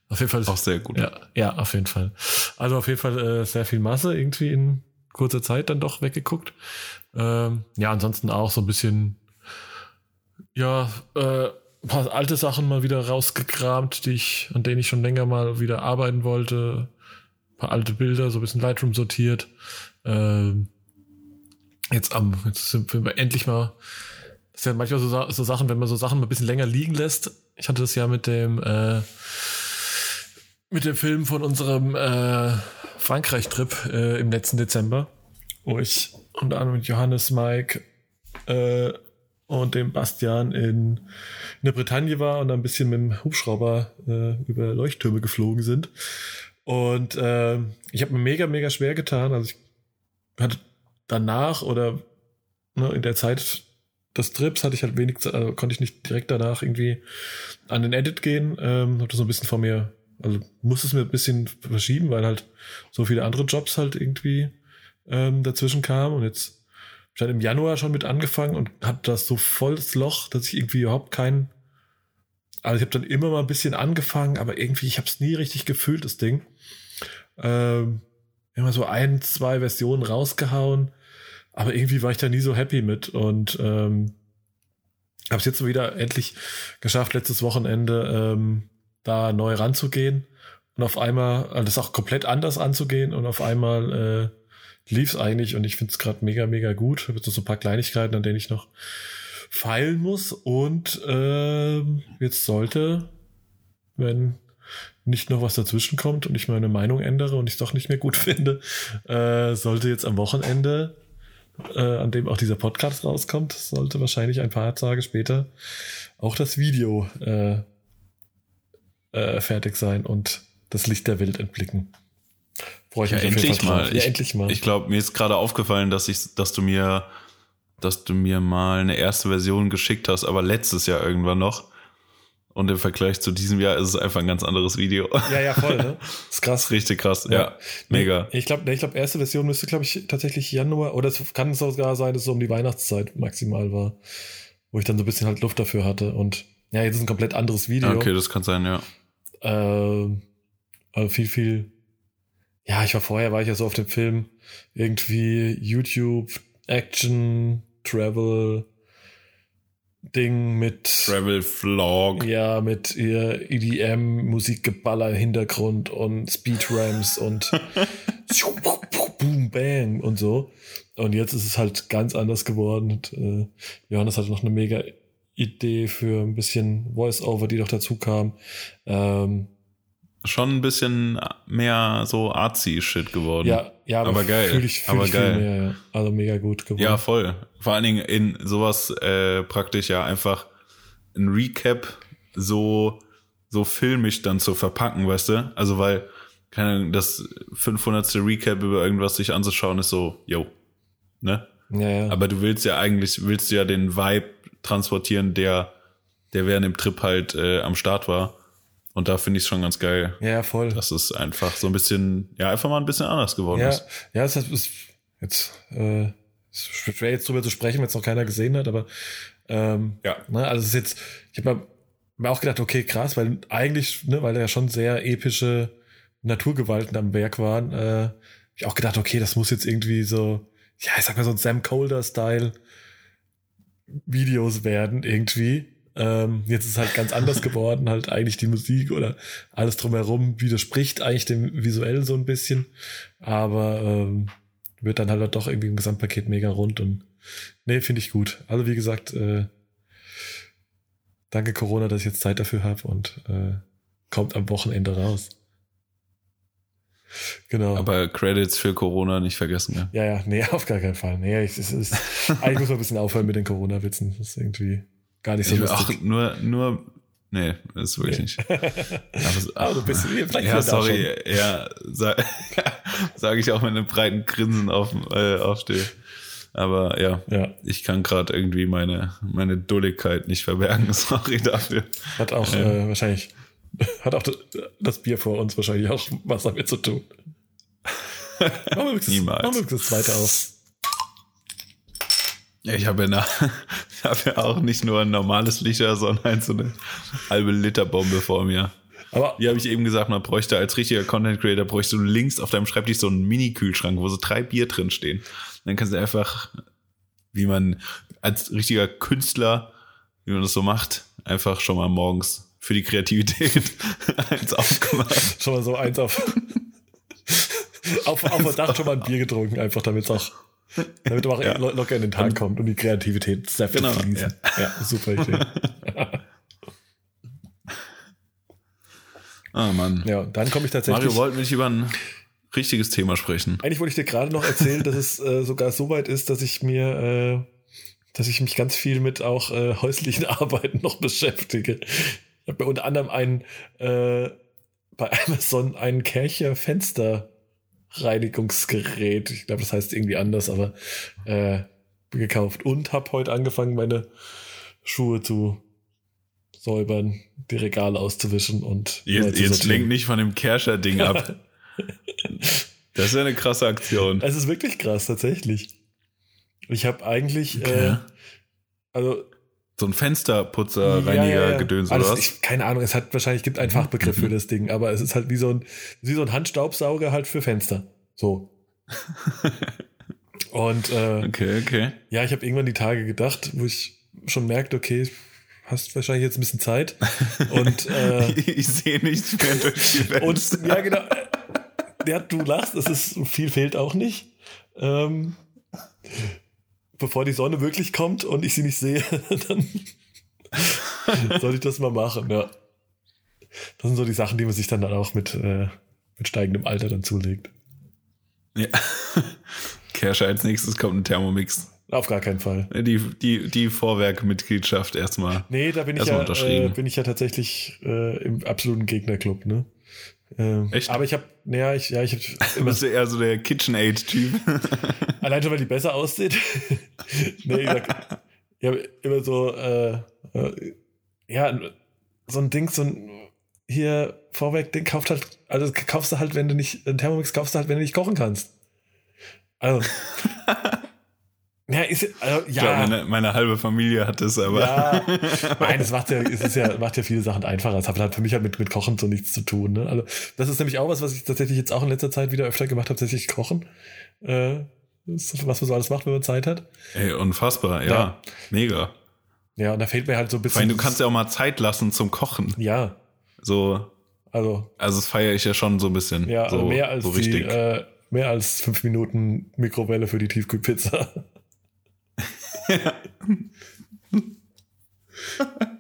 Auf jeden Fall. Auch sehr gut. Ja, ja, auf jeden Fall. Also auf jeden Fall äh, sehr viel Masse irgendwie in kurzer Zeit dann doch weggeguckt. Ähm, ja, ansonsten auch so ein bisschen, ja, äh, ein paar alte Sachen mal wieder rausgekramt, die ich, an denen ich schon länger mal wieder arbeiten wollte. Ein paar alte Bilder, so ein bisschen Lightroom sortiert. Ähm, jetzt am, jetzt sind wir endlich mal. Das ist ja manchmal so, so Sachen, wenn man so Sachen mal ein bisschen länger liegen lässt. Ich hatte das ja mit dem, äh, mit dem Film von unserem äh, Frankreich-Trip äh, im letzten Dezember, wo ich unter anderem mit Johannes, Mike äh, und dem Bastian in, in der Bretagne war und ein bisschen mit dem Hubschrauber äh, über Leuchttürme geflogen sind. Und äh, ich habe mir mega, mega schwer getan. Also ich hatte danach oder ne, in der Zeit des Trips hatte ich halt wenig, also konnte ich nicht direkt danach irgendwie an den Edit gehen. Ähm, habe das so ein bisschen vor mir, also musste es mir ein bisschen verschieben, weil halt so viele andere Jobs halt irgendwie ähm, dazwischen kamen. Und jetzt ich halt im Januar schon mit angefangen und hatte das so volles Loch, dass ich irgendwie überhaupt keinen. Also ich habe dann immer mal ein bisschen angefangen, aber irgendwie, ich habe es nie richtig gefühlt, das Ding. Ähm, immer so ein, zwei Versionen rausgehauen, aber irgendwie war ich da nie so happy mit und ähm, habe es jetzt so wieder endlich geschafft, letztes Wochenende ähm, da neu ranzugehen und auf einmal, also das auch komplett anders anzugehen und auf einmal äh, lief es eigentlich und ich finde es gerade mega, mega gut. Ich habe jetzt noch so ein paar Kleinigkeiten, an denen ich noch feilen muss und ähm, jetzt sollte, wenn nicht noch was dazwischen kommt und ich meine Meinung ändere und ich es doch nicht mehr gut finde, äh, sollte jetzt am Wochenende, äh, an dem auch dieser Podcast rauskommt, sollte wahrscheinlich ein paar Tage später auch das Video äh, äh, fertig sein und das Licht der Welt entblicken. Freue ich Ja, mich endlich mal. Ja, Ich- endlich mal. Ich glaube, mir ist gerade aufgefallen, dass ich, dass du mir, dass du mir mal eine erste Version geschickt hast, aber letztes Jahr irgendwann noch. Und im Vergleich zu diesem Jahr ist es einfach ein ganz anderes Video. ja, ja, voll, ne? ist krass. Richtig krass, Ja. ja. Mega. Ich glaube, ich glaube, erste Version müsste, glaube ich, tatsächlich Januar, oder es kann sogar sein, dass es so um die Weihnachtszeit maximal war, wo ich dann so ein bisschen halt Luft dafür hatte. Und ja, jetzt ist ein komplett anderes Video. Okay, das kann sein, ja. Ähm, also viel, viel. Ja, ich war vorher, war ich ja so auf dem Film irgendwie YouTube, Action, Travel, Ding mit. Travel Vlog. Ja, mit ihr EDM, Musikgeballer im Hintergrund und Speedrams und Boom, Bang und so. Und jetzt ist es halt ganz anders geworden. Und, äh, Johannes hatte noch eine mega Idee für ein bisschen Voice-Over, die noch dazu kam. Ähm, Schon ein bisschen mehr so artsy-Shit geworden. ja, ja, Aber geil, Fühl ich, fühl aber ich geil. Viel mehr, ja. Also mega gut geworden. Ja, voll. Vor allen Dingen in sowas äh, praktisch ja einfach ein Recap so so filmisch dann zu verpacken, weißt du? Also weil keine Ahnung, das 500. Recap über irgendwas sich anzuschauen ist so, yo, ne? ja, ja. Aber du willst ja eigentlich willst du ja den Vibe transportieren, der der während dem Trip halt äh, am Start war. Und da finde ich es schon ganz geil, ja, voll. dass es einfach so ein bisschen, ja, einfach mal ein bisschen anders geworden Ja, ist. ja, es ist ist jetzt äh, ist schwer jetzt drüber zu sprechen, wenn es noch keiner gesehen hat, aber ähm, Ja. ne, also es ist jetzt, ich habe mir, mir auch gedacht, okay, krass, weil eigentlich, ne, weil da ja schon sehr epische Naturgewalten am Werk waren, äh, ich auch gedacht, okay, das muss jetzt irgendwie so, ja, ich sag mal so ein Sam Colder-Style Videos werden irgendwie. Ähm, jetzt ist halt ganz anders geworden, halt eigentlich die Musik oder alles drumherum widerspricht eigentlich dem visuell so ein bisschen, aber ähm, wird dann halt doch irgendwie im Gesamtpaket mega rund und nee, finde ich gut. Also wie gesagt, äh, danke Corona, dass ich jetzt Zeit dafür habe und äh, kommt am Wochenende raus. Genau. Aber Credits für Corona nicht vergessen, ja. ja, ja, nee, auf gar keinen Fall. Nee, ich, es ist, eigentlich muss man ein bisschen aufhören mit den Corona-Witzen. Das ist irgendwie gar nicht so Ich, lustig. ach, nur, nur Nee, das ist wirklich nicht. Aber, Aber du bist vielleicht ja, sorry, ja, sage sag ich auch mit einem breiten Grinsen auf, äh, aufstehe. Aber ja, Ja. ich kann gerade irgendwie meine, meine Dulligkeit nicht verbergen. Sorry dafür. Hat auch äh, wahrscheinlich, hat auch das, das Bier vor uns wahrscheinlich auch was damit zu tun. Machen wir übrigens- Niemals. Machen wir das zweite auf. Ich habe ja, hab ja auch nicht nur ein normales Licher, sondern so eine halbe Liter Bombe vor mir. Aber Wie habe ich eben gesagt, man bräuchte als richtiger Content Creator, bräuchte du links auf deinem Schreibtisch so einen Mini-Kühlschrank, wo so drei Bier drin stehen. Dann kannst du einfach, wie man als richtiger Künstler, wie man das so macht, einfach schon mal morgens für die Kreativität eins aufgemacht. schon mal so eins auf, auf, auf Verdacht schon mal ein Bier getrunken, einfach damit es auch, damit man auch Ja. lo- locker in den Tag kommt und die Kreativität Säfte Genau, fließen. Ja. super Idee. Ah, Mann. Ja, dann komme ich tatsächlich. Mario wollte mich über ein richtiges Thema sprechen. Eigentlich wollte ich dir gerade noch erzählen, dass es äh, sogar so weit ist, dass ich mir, äh, dass ich mich ganz viel mit auch äh, häuslichen Arbeiten noch beschäftige. Ich habe mir unter anderem ein äh, bei Amazon ein Kercher Fensterreinigungsgerät. Ich glaube, das heißt irgendwie anders, aber äh, gekauft und habe heute angefangen, meine Schuhe zu säubern, die Regale auszuwischen und Jetzt, jetzt lenk nicht von dem Kerscher-Ding ab. Das ist ja eine krasse Aktion. Es ist wirklich krass, tatsächlich. Ich habe eigentlich, Okay. äh, also So ein Fensterputzer, Reiniger, Gedöns oder was? ich, keine Ahnung, es hat wahrscheinlich gibt einen Fachbegriff für das Ding, aber es ist halt wie so ein, wie so ein Handstaubsauger halt für Fenster. So. Und äh, Okay, okay. ja, ich habe irgendwann die Tage gedacht, wo ich schon merkte, okay, hast wahrscheinlich jetzt ein bisschen Zeit. Und äh, Ich sehe nichts mehr durch die Welt. Und ja, genau. Ja, du lachst, es ist viel fehlt auch nicht. Ähm, bevor die Sonne wirklich kommt und ich sie nicht sehe, dann soll ich das mal machen, ja. Das sind so die Sachen, die man sich dann, auch mit, äh, mit steigendem Alter dann zulegt. ja. Kerscher als nächstes kommt ein Thermomix. Auf gar keinen Fall. Die, die, die Vorwerk-Mitgliedschaft erstmal. Nee, da bin ich, ja, äh, bin ich ja tatsächlich äh, im absoluten Gegnerclub, ne? Ähm, Echt? Aber ich habe, naja, ich, ja, ich habe Du bist ja eher so der KitchenAid-Typ. Allein schon, weil die besser aussieht. nee, ich sag, ich habe immer so, äh, äh, ja, so ein Ding, so ein hier vorweg, den kauft halt, also kaufst du halt, wenn du nicht, ein Thermomix kaufst du halt, wenn du nicht kochen kannst. Also. Ja, ist, also, Ich glaube, ja. meine, meine halbe Familie hat das, aber. Ja, nein, es macht ja, es ist ja, macht ja viele Sachen einfacher. Es hat halt für mich halt mit, mit Kochen so nichts zu tun. Ne? Also, das ist nämlich auch was, was ich tatsächlich jetzt auch in letzter Zeit wieder öfter gemacht habe, tatsächlich kochen. Äh, was man so alles macht, wenn man Zeit hat. Ey, unfassbar, ja. Ja. Mega. Ja, und da fehlt mir halt so ein Vor allem, bisschen. du kannst ja auch mal Zeit lassen zum Kochen. Ja, So, also, also das feiere ich ja schon so ein bisschen. ja, so, also mehr als so die, richtig. äh, mehr als fünf Minuten Mikrowelle für die Tiefkühlpizza.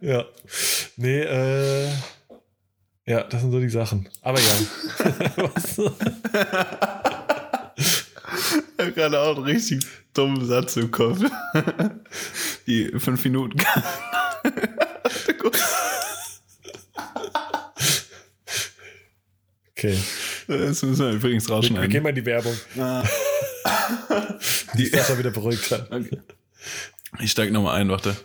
ja. Nee, äh, ja, das sind so die Sachen. Aber ja. Ich habe gerade auch einen richtig dummen Satz im Kopf. Die fünf Minuten. Okay. Das müssen wir übrigens Wir, wir gehen rausschneiden. mal in die Werbung. Die Sascha wieder beruhigt hat. Okay. Ich steig nochmal ein, warte.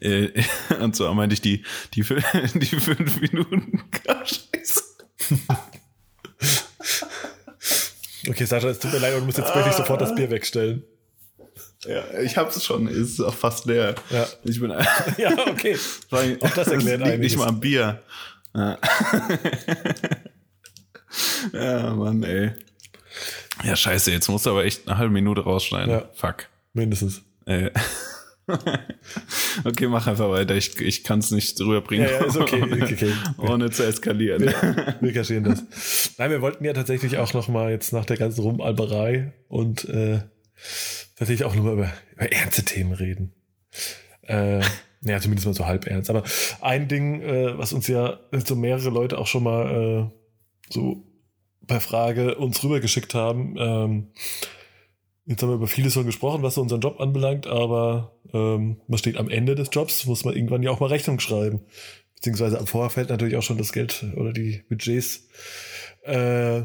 Äh, Und zwar meinte ich die, die, die fünf Minuten. Scheiße. Okay, Sascha, es tut mir leid, du musst jetzt wirklich sofort das Bier wegstellen. Ja, ich hab's schon, ist auch fast leer. Ja. Ich bin Ja, okay. Auch das erklärt liegt einiges. nicht mal am Bier. Ja. ja, Mann, ey. Ja, scheiße, jetzt musst du aber echt eine halbe Minute rausschneiden. Ja. Fuck. Mindestens. Äh. okay, mach einfach weiter. Ich, ich kann es nicht rüberbringen, Ja, ja, ist okay, ohne, okay. ohne zu eskalieren. Wir kaschieren das. Nein, wir wollten ja tatsächlich auch noch mal jetzt nach der ganzen Rumalberei und äh, tatsächlich auch nur mal über, über ernste Themen reden. Äh, ja, zumindest mal so halb ernst. Aber ein Ding, äh, was uns ja so mehrere Leute auch schon mal äh, so per Frage uns rübergeschickt haben, ähm, Jetzt haben wir über vieles schon gesprochen, was unseren Job anbelangt, aber ähm, man steht am Ende des Jobs, muss man irgendwann ja auch mal Rechnung schreiben. Beziehungsweise am Vorfeld natürlich auch schon das Geld oder die Budgets äh,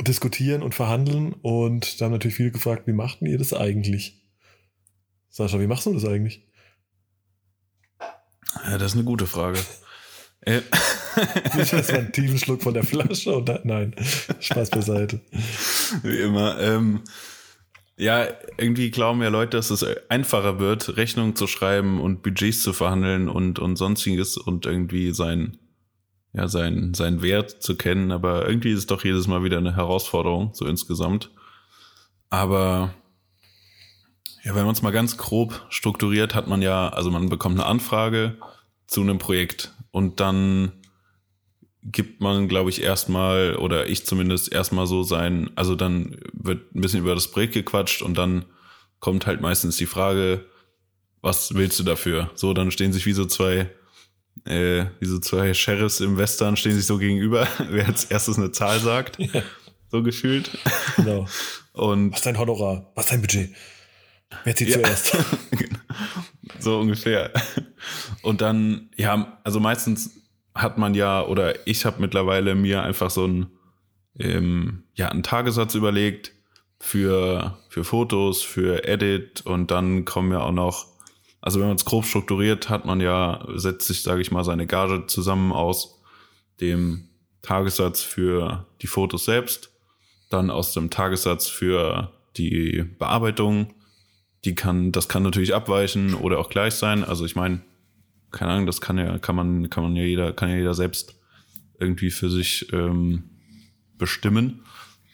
diskutieren und verhandeln. Und da haben natürlich viele gefragt, wie machten ihr das eigentlich? Sascha, wie machst du das eigentlich? Ja, das ist eine gute Frage. äh. Nicht erstmal einen tiefen Schluck von der Flasche und dann, nein, Spaß beiseite. Wie immer. Ähm, ja, irgendwie glauben ja Leute, dass es einfacher wird, Rechnungen zu schreiben und Budgets zu verhandeln und, und sonstiges und irgendwie sein, ja, sein, sein Wert zu kennen. Aber irgendwie ist es doch jedes Mal wieder eine Herausforderung, so insgesamt. Aber ja, wenn man es mal ganz grob strukturiert, hat man ja, also man bekommt eine Anfrage zu einem Projekt und dann gibt man, glaube ich, erstmal, oder ich zumindest erstmal so sein, also dann wird ein bisschen über das Projekt gequatscht und dann kommt halt meistens die Frage, was willst du dafür? So, dann stehen sich wie so zwei, äh, wie so zwei Sheriffs im Western stehen sich so gegenüber, wer als erstes eine Zahl sagt. Ja. So gefühlt. Genau. Und was ist dein Honorar? Was ist dein Budget? Wer zieht ja. zuerst? so ungefähr. Und dann, ja, also meistens hat man ja, oder ich habe mittlerweile mir einfach so ein, ähm, ja, einen Tagessatz überlegt für, für Fotos, für Edit und dann kommen ja auch noch, also wenn man es grob strukturiert, hat man ja, setzt sich, sage ich mal, seine Gage zusammen aus dem Tagessatz für die Fotos selbst, dann aus dem Tagessatz für die Bearbeitung, die kann, das kann natürlich abweichen oder auch gleich sein. Also ich meine, keine Ahnung, das kann ja, kann man, kann man ja jeder, kann ja jeder selbst irgendwie für sich ähm, bestimmen.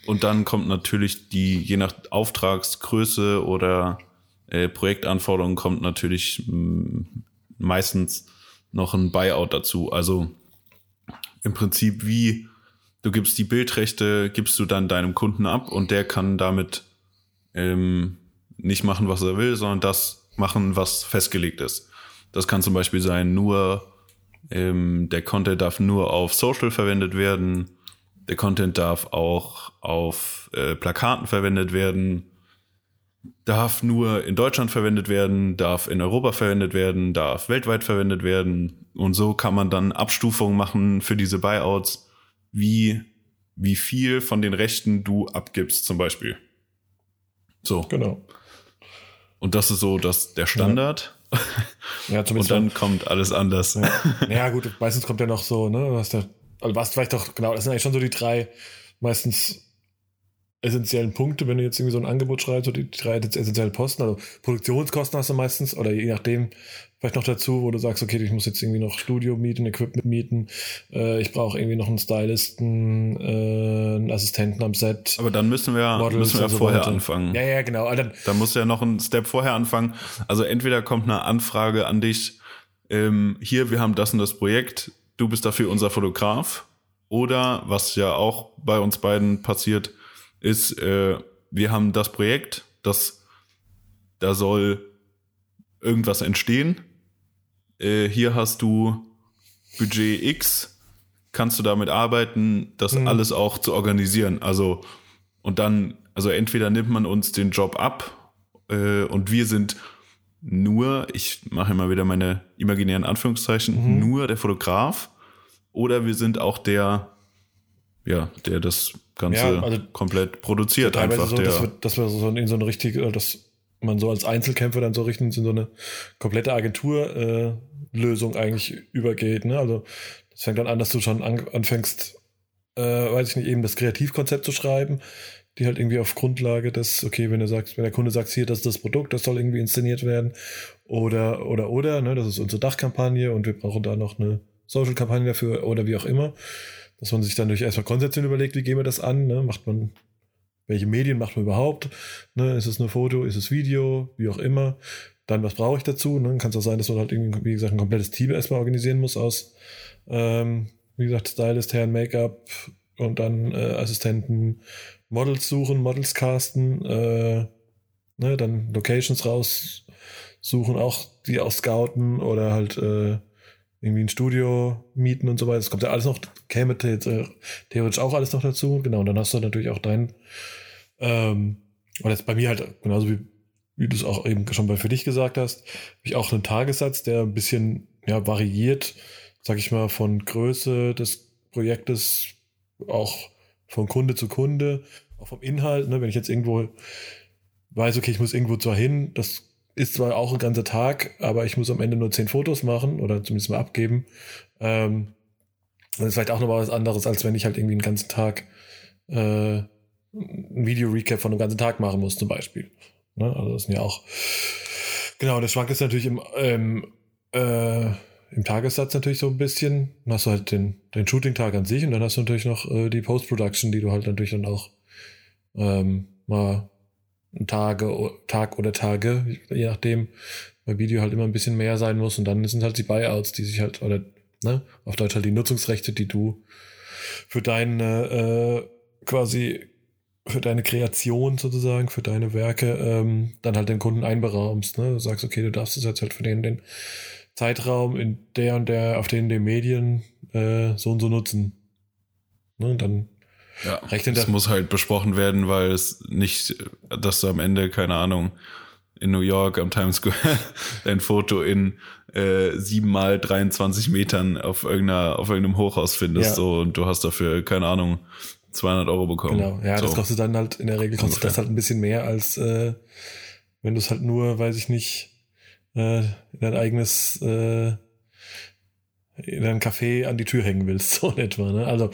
Und dann kommt natürlich die, je nach Auftragsgröße oder äh, Projektanforderungen kommt natürlich mm, meistens noch ein Buyout dazu. Also im Prinzip wie du gibst die Bildrechte, gibst du dann deinem Kunden ab und der kann damit ähm, nicht machen, was er will, sondern das machen, was festgelegt ist. Das kann zum Beispiel sein, nur ähm, der Content darf nur auf Social verwendet werden. Der Content darf auch auf äh, Plakaten verwendet werden. Darf nur in Deutschland verwendet werden, darf in Europa verwendet werden, darf weltweit verwendet werden. Und so kann man dann Abstufungen machen für diese Buyouts, wie, wie viel von den Rechten du abgibst, zum Beispiel. So. Genau. Und das ist so das, der Standard. Ja, zumindest. Und dann kommt alles anders. Ja. ja, gut, meistens kommt ja noch so, ne, was der, also was vielleicht doch, genau, das sind eigentlich schon so die drei meistens essentiellen Punkte, wenn du jetzt irgendwie so ein Angebot schreibst, so die drei essentiellen Posten. Also Produktionskosten hast du meistens, oder je nachdem, vielleicht noch dazu, wo du sagst, okay, ich muss jetzt irgendwie noch Studio mieten, Equipment mieten, äh, ich brauche irgendwie noch einen Stylisten, äh, einen Assistenten am Set. Aber dann müssen wir, müssen wir so vorher weiter. anfangen. Ja, ja, genau. Dann, da musst du ja noch einen Step vorher anfangen. Also entweder kommt eine Anfrage an dich, ähm, hier, wir haben das und das Projekt, du bist dafür unser Fotograf. Oder, was ja auch bei uns beiden passiert, ist, äh, wir haben das Projekt, das da soll irgendwas entstehen. Äh, hier hast du Budget X, kannst du damit arbeiten, das mhm. alles auch zu organisieren. Also und dann, also entweder nimmt man uns den Job ab äh, und wir sind nur, ich mache immer wieder meine imaginären Anführungszeichen, mhm. nur der Fotograf, oder wir sind auch der, ja, der das Ganze ja, also komplett produziert einfach. So, der, dass wir, dass wir so in so eine richtige, dass man so als Einzelkämpfer dann so richtig in so eine komplette Agenturlösung äh, eigentlich übergeht. Ne? Also das fängt dann an, dass du schon an, anfängst, äh, weiß ich nicht, eben das Kreativkonzept zu schreiben, die halt irgendwie auf Grundlage des, okay, wenn du sagst, wenn der Kunde sagt, hier, das ist das Produkt, das soll irgendwie inszeniert werden, oder, oder, oder, ne, das ist unsere Dachkampagne und wir brauchen da noch eine Social-Kampagne dafür oder wie auch immer dass man sich dann durch erstmal konzeptionell überlegt, wie gehen wir das an, ne? macht man, welche Medien macht man überhaupt, ne? ist es nur Foto, ist es Video, wie auch immer, dann was brauche ich dazu, ne? kann es auch sein, dass man halt irgendwie, wie gesagt, ein komplettes Team erstmal organisieren muss aus, ähm, wie gesagt, Stylist, Herren, Make-up und dann äh, Assistenten, Models suchen, Models casten, äh, ne? dann Locations raussuchen, auch die auch scouten oder halt äh, irgendwie ein Studio mieten und so weiter. Das kommt ja alles noch, käme äh, theoretisch auch alles noch dazu. Genau, und dann hast du natürlich auch dein, ähm, oder jetzt bei mir halt genauso wie, wie du es auch eben schon bei für dich gesagt hast, habe ich auch einen Tagessatz, der ein bisschen ja, variiert, sag ich mal, von Größe des Projektes, auch von Kunde zu Kunde, auch vom Inhalt. Ne? Wenn ich jetzt irgendwo weiß, okay, ich muss irgendwo zwar hin, das ist zwar auch ein ganzer Tag, aber ich muss am Ende nur zehn Fotos machen oder zumindest mal abgeben. Ähm, das ist vielleicht auch nochmal was anderes, als wenn ich halt irgendwie einen ganzen Tag äh, ein Video-Recap von einem ganzen Tag machen muss, zum Beispiel. Ne? Also das sind ja auch. Genau, das schwankt jetzt natürlich im, ähm, äh, im Tagessatz natürlich so ein bisschen. Dann hast du halt den, den Shooting-Tag an sich und dann hast du natürlich noch äh, die Post-Production, die du halt natürlich dann auch ähm, mal Tage, Tag oder Tage, je nachdem, bei Video halt immer ein bisschen mehr sein muss und dann sind halt die Buyouts, die sich halt, oder ne, auf Deutsch halt die Nutzungsrechte, die du für deine äh, quasi für deine Kreation sozusagen, für deine Werke, ähm, dann halt den Kunden einberaumst. Ne? Du sagst, okay, du darfst es jetzt halt für den, den Zeitraum in der und der, auf den den Medien äh, so und so nutzen. Ne? Und dann ja, rechnet das. muss halt besprochen werden, weil es nicht, dass du am Ende, keine Ahnung, in New York am Times Square dein Foto in äh, sieben mal 23 Metern auf irgendeiner, auf irgendeinem Hochhaus findest, ja. so, und du hast dafür, keine Ahnung, 200 Euro bekommen. Genau, ja, so. das kostet dann halt, in der Regel kostet Ungefähr. das halt ein bisschen mehr als, äh, wenn du es halt nur, weiß ich nicht, äh, in dein eigenes, äh, in dein Café an die Tür hängen willst, so in etwa, ne? Also,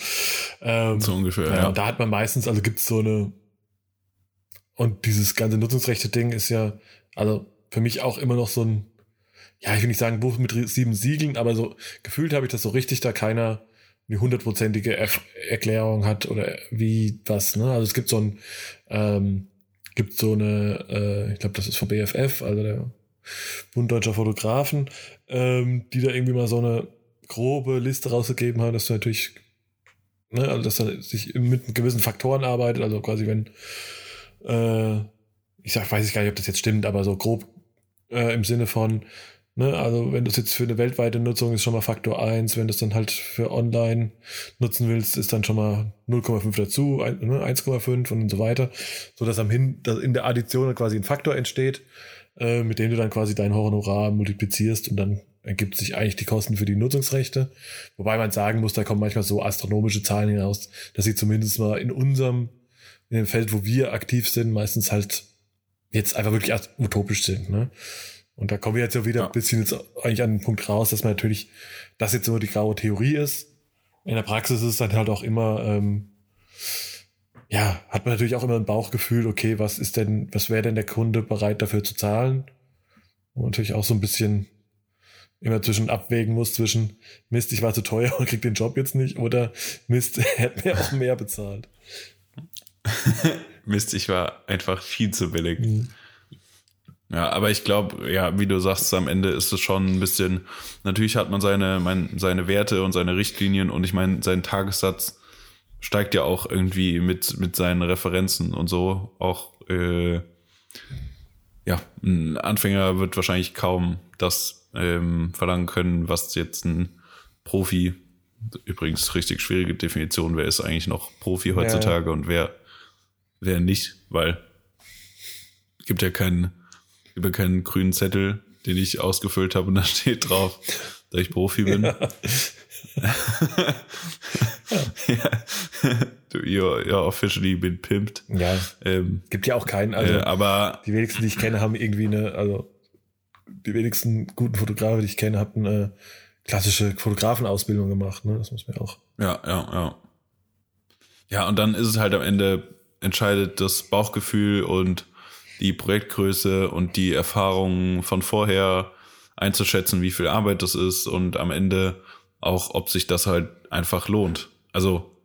ähm, so ungefähr, ja. ja. Da hat man meistens, also gibt's so eine, und dieses ganze Nutzungsrechte-Ding ist ja, also für mich auch immer noch so ein, ja, ich will nicht sagen Buch mit sieben Siegeln, aber so gefühlt habe ich das so richtig, da keiner eine hundertprozentige Erklärung hat oder wie was. Ne? Also es gibt so ein, ähm, gibt so eine, äh, ich glaube, das ist von BFF, also der Bund Deutscher Fotografen, ähm, die da irgendwie mal so eine grobe Liste rausgegeben haben, dass du natürlich, ne, also dass er sich mit gewissen Faktoren arbeitet, also quasi wenn, äh, ich sag, weiß ich gar nicht, ob das jetzt stimmt, aber so grob äh, im Sinne von, Ne, also wenn du es jetzt für eine weltweite Nutzung ist schon mal Faktor 1, wenn du es dann halt für online nutzen willst, ist dann schon mal 0,5 dazu, 1,5 und so weiter, so dass am hin, dass in der Addition quasi ein Faktor entsteht, äh, mit dem du dann quasi dein Honorar multiplizierst und dann ergibt sich eigentlich die Kosten für die Nutzungsrechte. Wobei man sagen muss, da kommen manchmal so astronomische Zahlen hinaus, dass sie zumindest mal in unserem, in dem Feld, wo wir aktiv sind, meistens halt jetzt einfach wirklich utopisch sind. Ne? Und da kommen wir jetzt ja wieder ja. ein bisschen jetzt eigentlich an den Punkt raus, dass man natürlich, das jetzt nur die graue Theorie ist. In der Praxis ist es dann halt auch immer, ähm, ja, hat man natürlich auch immer ein Bauchgefühl, okay, was ist denn, was wäre denn der Kunde bereit dafür zu zahlen? Und natürlich auch so ein bisschen immer zwischen abwägen muss zwischen Mist, ich war zu teuer und krieg den Job jetzt nicht oder Mist, er hätte mir auch mehr bezahlt. Mist, ich war einfach viel zu billig. Mhm. Ja, aber ich glaube, ja, wie du sagst, am Ende ist es schon ein bisschen, natürlich hat man seine, mein, seine Werte und seine Richtlinien und ich meine, sein Tagessatz steigt ja auch irgendwie mit, mit seinen Referenzen und so. Auch, äh, ja, ein Anfänger wird wahrscheinlich kaum das ähm, verlangen können, was jetzt ein Profi, übrigens richtig schwierige Definition, wer ist eigentlich noch Profi heutzutage ja. und wer, wer nicht, weil gibt ja keinen über keinen grünen Zettel, den ich ausgefüllt habe und da steht drauf, dass ich Profi bin. Ja. ja. you're, you're officially been pimped. Ja. Ähm, Gibt ja auch keinen, also äh, aber die wenigsten, die ich kenne, haben irgendwie eine, also die wenigsten guten Fotografen, die ich kenne, hatten eine klassische Fotografenausbildung gemacht, ne? Das muss man auch. Ja, ja, ja. Ja, und dann ist es halt am Ende entscheidet das Bauchgefühl und die Projektgröße und die Erfahrungen von vorher einzuschätzen, wie viel Arbeit das ist und am Ende auch, ob sich das halt einfach lohnt. Also,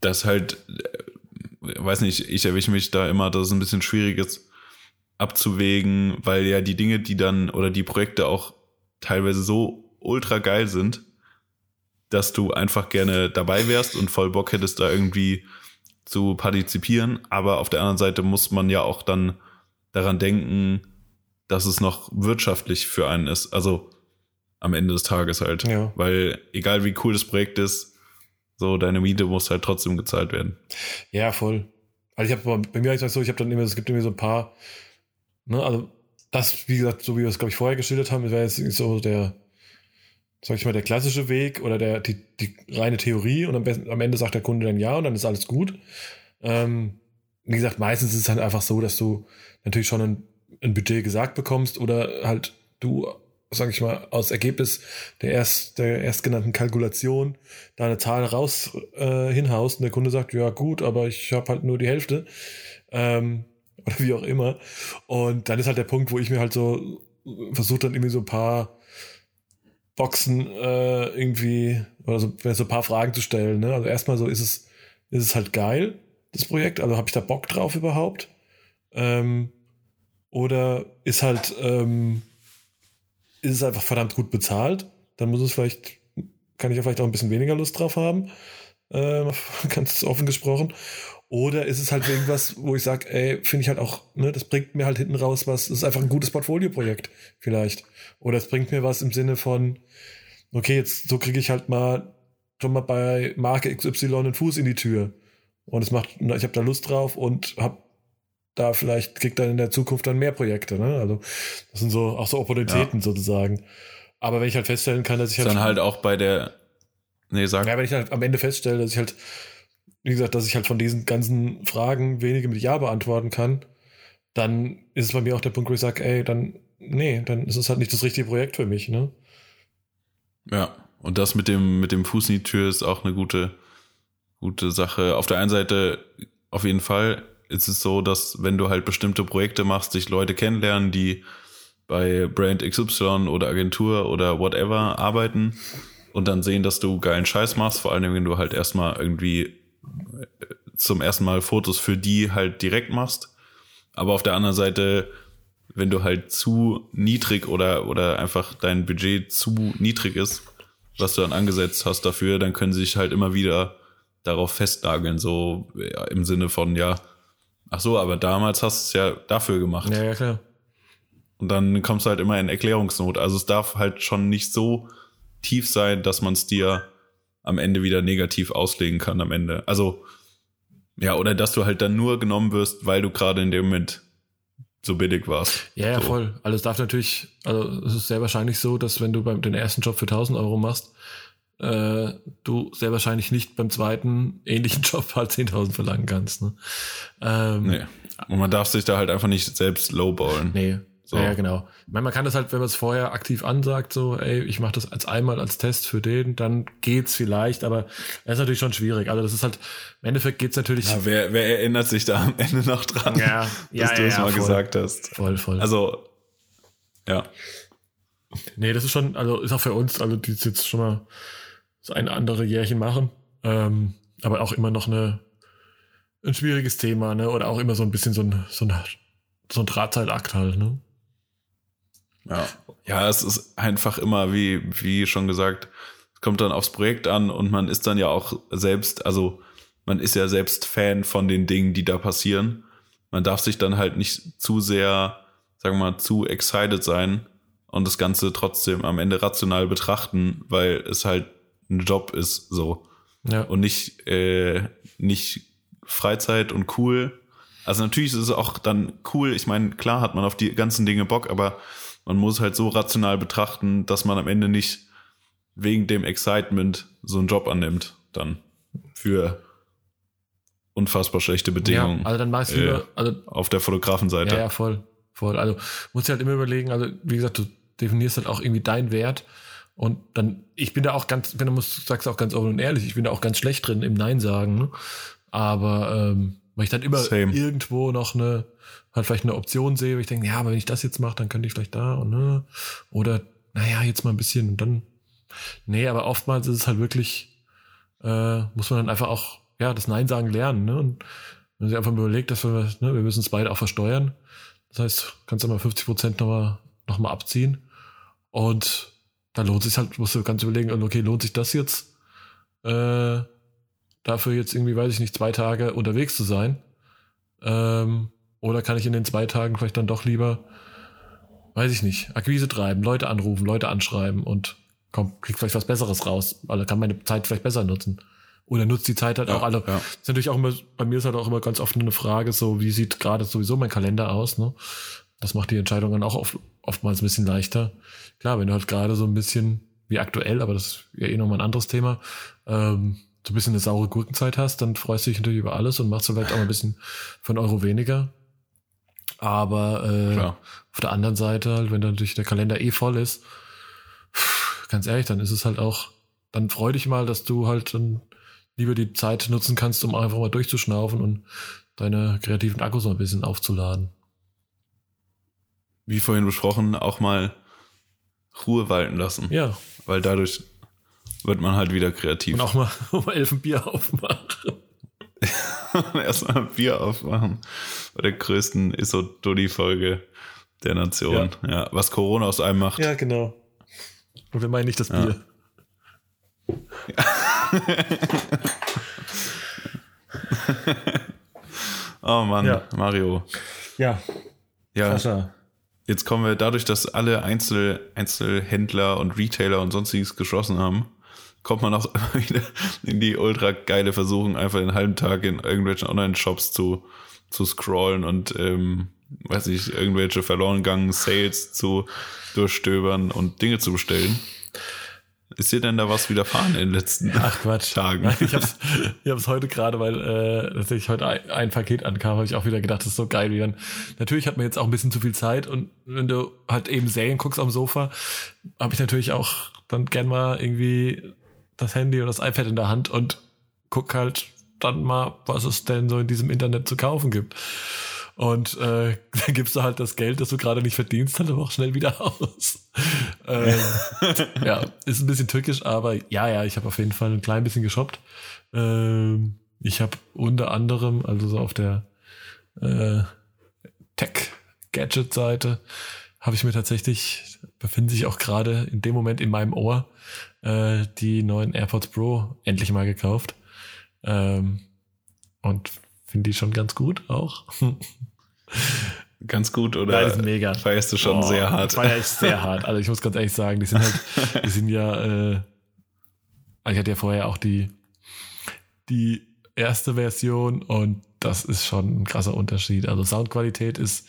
das halt, äh, weiß nicht, ich erwische mich da immer, dass es ein bisschen schwierig ist abzuwägen, weil ja die Dinge, die dann oder die Projekte auch teilweise so ultra geil sind, dass du einfach gerne dabei wärst und voll Bock hättest, da irgendwie zu partizipieren. Aber auf der anderen Seite muss man ja auch dann daran denken, dass es noch wirtschaftlich für einen ist. Also am Ende des Tages halt. Ja. Weil egal wie cool das Projekt ist, so deine Miete muss halt trotzdem gezahlt werden. Ja, voll. Also ich habe bei mir ist so, ich habe dann immer, es gibt immer so ein paar, ne, also das, wie gesagt, so wie wir es, glaube ich, vorher geschildert haben, wäre jetzt so der, sag ich mal, der klassische Weg oder der, die, die reine Theorie und am, besten, am Ende sagt der Kunde dann ja und dann ist alles gut. Ähm, wie gesagt, meistens ist es halt einfach so, dass du natürlich schon ein, ein Budget gesagt bekommst oder halt du, sag ich mal, aus Ergebnis der erst der erstgenannten Kalkulation da eine Zahl raus äh, hinhaust und der Kunde sagt, ja gut, aber ich habe halt nur die Hälfte. Ähm, oder wie auch immer. Und dann ist halt der Punkt, wo ich mir halt so versuche dann irgendwie so ein paar Boxen äh, irgendwie, oder so, so ein paar Fragen zu stellen. Ne? Also erstmal so, ist es, ist es halt geil, das Projekt? Also habe ich da Bock drauf überhaupt? Ähm, oder ist halt, ähm, ist es einfach verdammt gut bezahlt? Dann muss es vielleicht, kann ich ja vielleicht auch ein bisschen weniger Lust drauf haben. Äh, ganz offen gesprochen. Oder ist es halt irgendwas, wo ich sage, ey, finde ich halt auch, ne, das bringt mir halt hinten raus was, das ist einfach ein gutes Portfolioprojekt vielleicht. Oder es bringt mir was im Sinne von, okay, jetzt so kriege ich halt mal schon mal bei Marke XY einen Fuß in die Tür. Und es macht, ich habe da Lust drauf und habe da vielleicht, kriegt dann in der Zukunft dann mehr Projekte. Ne? Also das sind so auch so Opportunitäten ja. sozusagen. Aber wenn ich halt feststellen kann, dass ich halt. Dann halt auch bei der. Nee, sag. Ja, wenn ich halt am Ende feststelle, dass ich halt wie gesagt, dass ich halt von diesen ganzen Fragen wenige mit Ja beantworten kann, dann ist es bei mir auch der Punkt, wo ich sage, ey, dann, nee, dann ist es halt nicht das richtige Projekt für mich, ne? Ja, und das mit dem, mit dem Fuß in die Tür ist auch eine gute, gute Sache. Auf der einen Seite, auf jeden Fall, ist es so, dass wenn du halt bestimmte Projekte machst, dich Leute kennenlernen, die bei Brand XY oder Agentur oder whatever arbeiten und dann sehen, dass du geilen Scheiß machst, vor allem wenn du halt erstmal irgendwie zum ersten Mal Fotos für die halt direkt machst. Aber auf der anderen Seite, wenn du halt zu niedrig oder, oder einfach dein Budget zu niedrig ist, was du dann angesetzt hast dafür, dann können sie sich halt immer wieder darauf festnageln, so ja, im Sinne von, ja, ach so, aber damals hast du es ja dafür gemacht. Ja, ja, klar. Und dann kommst du halt immer in Erklärungsnot. Also es darf halt schon nicht so tief sein, dass man es dir am Ende wieder negativ auslegen kann am Ende. Also, ja, oder dass du halt dann nur genommen wirst, weil du gerade in dem Moment so billig warst. Ja, ja, so. voll. Also es darf natürlich, also es ist sehr wahrscheinlich so, dass wenn du beim den ersten Job für 1000 Euro machst, äh, du sehr wahrscheinlich nicht beim zweiten ähnlichen Job halt 10.000 verlangen kannst. Ne? Ähm, nee. Und man darf sich da halt einfach nicht selbst lowballen. Nee, so. Ja, genau. Ich meine, man kann das halt, wenn man es vorher aktiv ansagt, so, ey, ich mache das als einmal als Test für den, dann geht's vielleicht, aber das ist natürlich schon schwierig. Also das ist halt, im Endeffekt geht's natürlich. Ja, wer, wer erinnert sich da am Ende noch dran, ja, dass ja, du ja, es mal voll, gesagt hast? Voll, voll. Also, ja. Nee, das ist schon, also ist auch für uns, also die jetzt schon mal so ein andere Jährchen machen, ähm, aber auch immer noch eine, ein schwieriges Thema, ne, oder auch immer so ein bisschen so ein, so ein, so ein Drahtseilakt halt, ne. Ja. Ja, es ist einfach immer, wie, wie schon gesagt, es kommt dann aufs Projekt an und man ist dann ja auch selbst, also man ist ja selbst Fan von den Dingen, die da passieren. Man darf sich dann halt nicht zu sehr, sagen wir mal, zu excited sein und das Ganze trotzdem am Ende rational betrachten, weil es halt ein Job ist, so. Ja. Und nicht, äh, nicht Freizeit und cool. Also natürlich ist es auch dann cool. Ich meine, klar hat man auf die ganzen Dinge Bock, aber man muss halt so rational betrachten, dass man am Ende nicht wegen dem Excitement so einen Job annimmt, dann für unfassbar schlechte Bedingungen. Ja, also dann machst du äh, also, auf der Fotografenseite. Ja, ja, voll, voll. Also musst du halt immer überlegen, also wie gesagt, du definierst halt auch irgendwie deinen Wert und dann, ich bin da auch ganz, wenn du musst, sagst auch ganz offen und ehrlich, ich bin da auch ganz schlecht drin im Nein sagen, ne? aber ähm, weil ich dann immer Same. irgendwo noch eine halt vielleicht eine Option sehe, wo ich denke, ja, aber wenn ich das jetzt mache, dann könnte ich vielleicht da und ne. Oder, naja, jetzt mal ein bisschen und dann. Nee, aber oftmals ist es halt wirklich, äh, muss man dann einfach auch, ja, das Nein sagen lernen, ne? Und wenn man sich einfach überlegt, dass wir, ne, wir müssen es beide auch versteuern. Das heißt, kannst du mal 50 Prozent nochmal, noch mal abziehen. Und da lohnt sich halt, musst du ganz überlegen, okay, lohnt sich das jetzt, äh, dafür jetzt irgendwie, weiß ich nicht, zwei Tage unterwegs zu sein? Ähm, oder kann ich in den zwei Tagen vielleicht dann doch lieber, weiß ich nicht, Akquise treiben, Leute anrufen, Leute anschreiben und komm, krieg vielleicht was Besseres raus. Also kann meine Zeit vielleicht besser nutzen. oder nutzt die Zeit halt Ja, auch alle. ja. Ist natürlich auch immer, bei mir ist halt auch immer ganz oft eine Frage, so wie sieht gerade sowieso mein Kalender aus, ne? Das macht die Entscheidung dann auch oft, oftmals ein bisschen leichter. Klar, wenn du halt gerade so ein bisschen, wie aktuell, aber das ist ja eh nochmal ein anderes Thema, ähm, so ein bisschen eine saure Gurkenzeit hast, dann freust du dich natürlich über alles und machst vielleicht auch mal ein bisschen einen Euro weniger. Aber äh, Klar. auf der anderen Seite, halt, wenn dann natürlich der Kalender eh voll ist, ganz ehrlich, dann ist es halt auch, dann freu dich mal, dass du halt dann lieber die Zeit nutzen kannst, um einfach mal durchzuschnaufen und deine kreativen Akkus ein bisschen aufzuladen. Wie vorhin besprochen, auch mal Ruhe walten lassen. Ja, Weil dadurch wird man halt wieder kreativ. und auch mal um elf ein Bier aufmachen. Erstmal ein Bier aufmachen. Bei der größten Isodulli-Folge der Nation. Ja. was Corona aus einem macht. Ja, genau. Und wir meinen nicht das Ja. Bier. Oh Mann, Ja. Mario. Ja, Ja, Sascha. jetzt kommen wir dadurch, dass alle Einzel Einzelhändler und Retailer und sonstiges geschlossen haben, kommt man auch immer wieder in die ultra geile Versuchung, einfach den halben Tag in irgendwelchen Online-Shops zu, zu scrollen und, ähm, weiß ich, irgendwelche verloren gegangenen Sales zu durchstöbern und Dinge zu bestellen. Ist dir denn da was widerfahren in den letzten Ach Quatsch. Tagen? Ich hab's, ich hab's heute gerade, weil äh, tatsächlich heute ein, ein Paket ankam, habe ich auch wieder gedacht, das ist so geil. Wie dann, natürlich hat man jetzt auch ein bisschen zu viel Zeit und wenn du halt eben Serien guckst am Sofa, habe ich natürlich auch dann gern mal irgendwie das Handy oder das iPad in der Hand und guck halt dann mal, was es denn so in diesem Internet zu kaufen gibt. Und äh, dann gibst du halt das Geld, das du gerade nicht verdienst, dann aber auch schnell wieder aus. ähm, ja, ist ein bisschen tückisch, aber ja, ja, ich habe auf jeden Fall ein klein bisschen geshoppt. Ähm, ich habe unter anderem, also so auf der äh, Tech-Gadget-Seite, habe ich mir tatsächlich, befinden sich auch gerade in dem Moment in meinem Ohr, äh, die neuen AirPods Pro endlich mal gekauft. Ähm, und finde die schon ganz gut auch. Ganz gut oder Nein, die sind mega. feierst du schon Oh, sehr hart? Ja echt sehr hart. Also ich muss ganz ehrlich sagen, die sind halt, die sind ja, äh, ich hatte ja vorher auch die, die erste Version und das ist schon ein krasser Unterschied. Also Soundqualität ist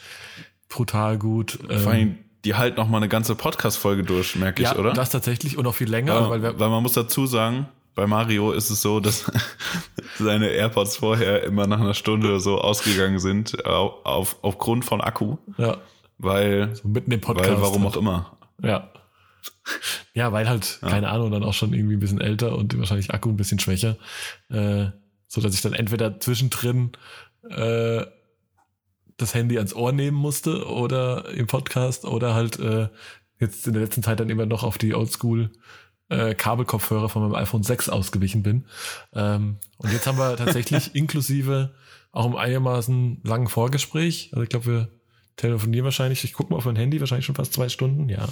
brutal gut. Vor Ähm, allem, die halten noch mal eine ganze Podcast-Folge durch, merke ich, ja, oder? das tatsächlich und auch viel länger, Ja, weil weil, wir, man muss dazu sagen, bei Mario ist es so, dass seine AirPods vorher immer nach einer Stunde oder so ausgegangen sind, auf, auf, aufgrund von Akku, ja, weil, so mitten im Podcast. weil warum halt. auch immer. Ja. Ja, weil halt, keine Ahnung, dann auch schon irgendwie ein bisschen älter und wahrscheinlich Akku ein bisschen schwächer. Äh, so dass ich dann entweder zwischendrin äh, das Handy ans Ohr nehmen musste oder im Podcast oder halt äh, jetzt in der letzten Zeit dann immer noch auf die Oldschool äh, Kabelkopfhörer von meinem iPhone 6 ausgewichen bin. Ähm, und jetzt haben wir tatsächlich inklusive auch im einigermaßen langen Vorgespräch, also ich glaube, wir telefonieren wahrscheinlich, ich gucke mal auf mein Handy, wahrscheinlich schon fast zwei Stunden, ja.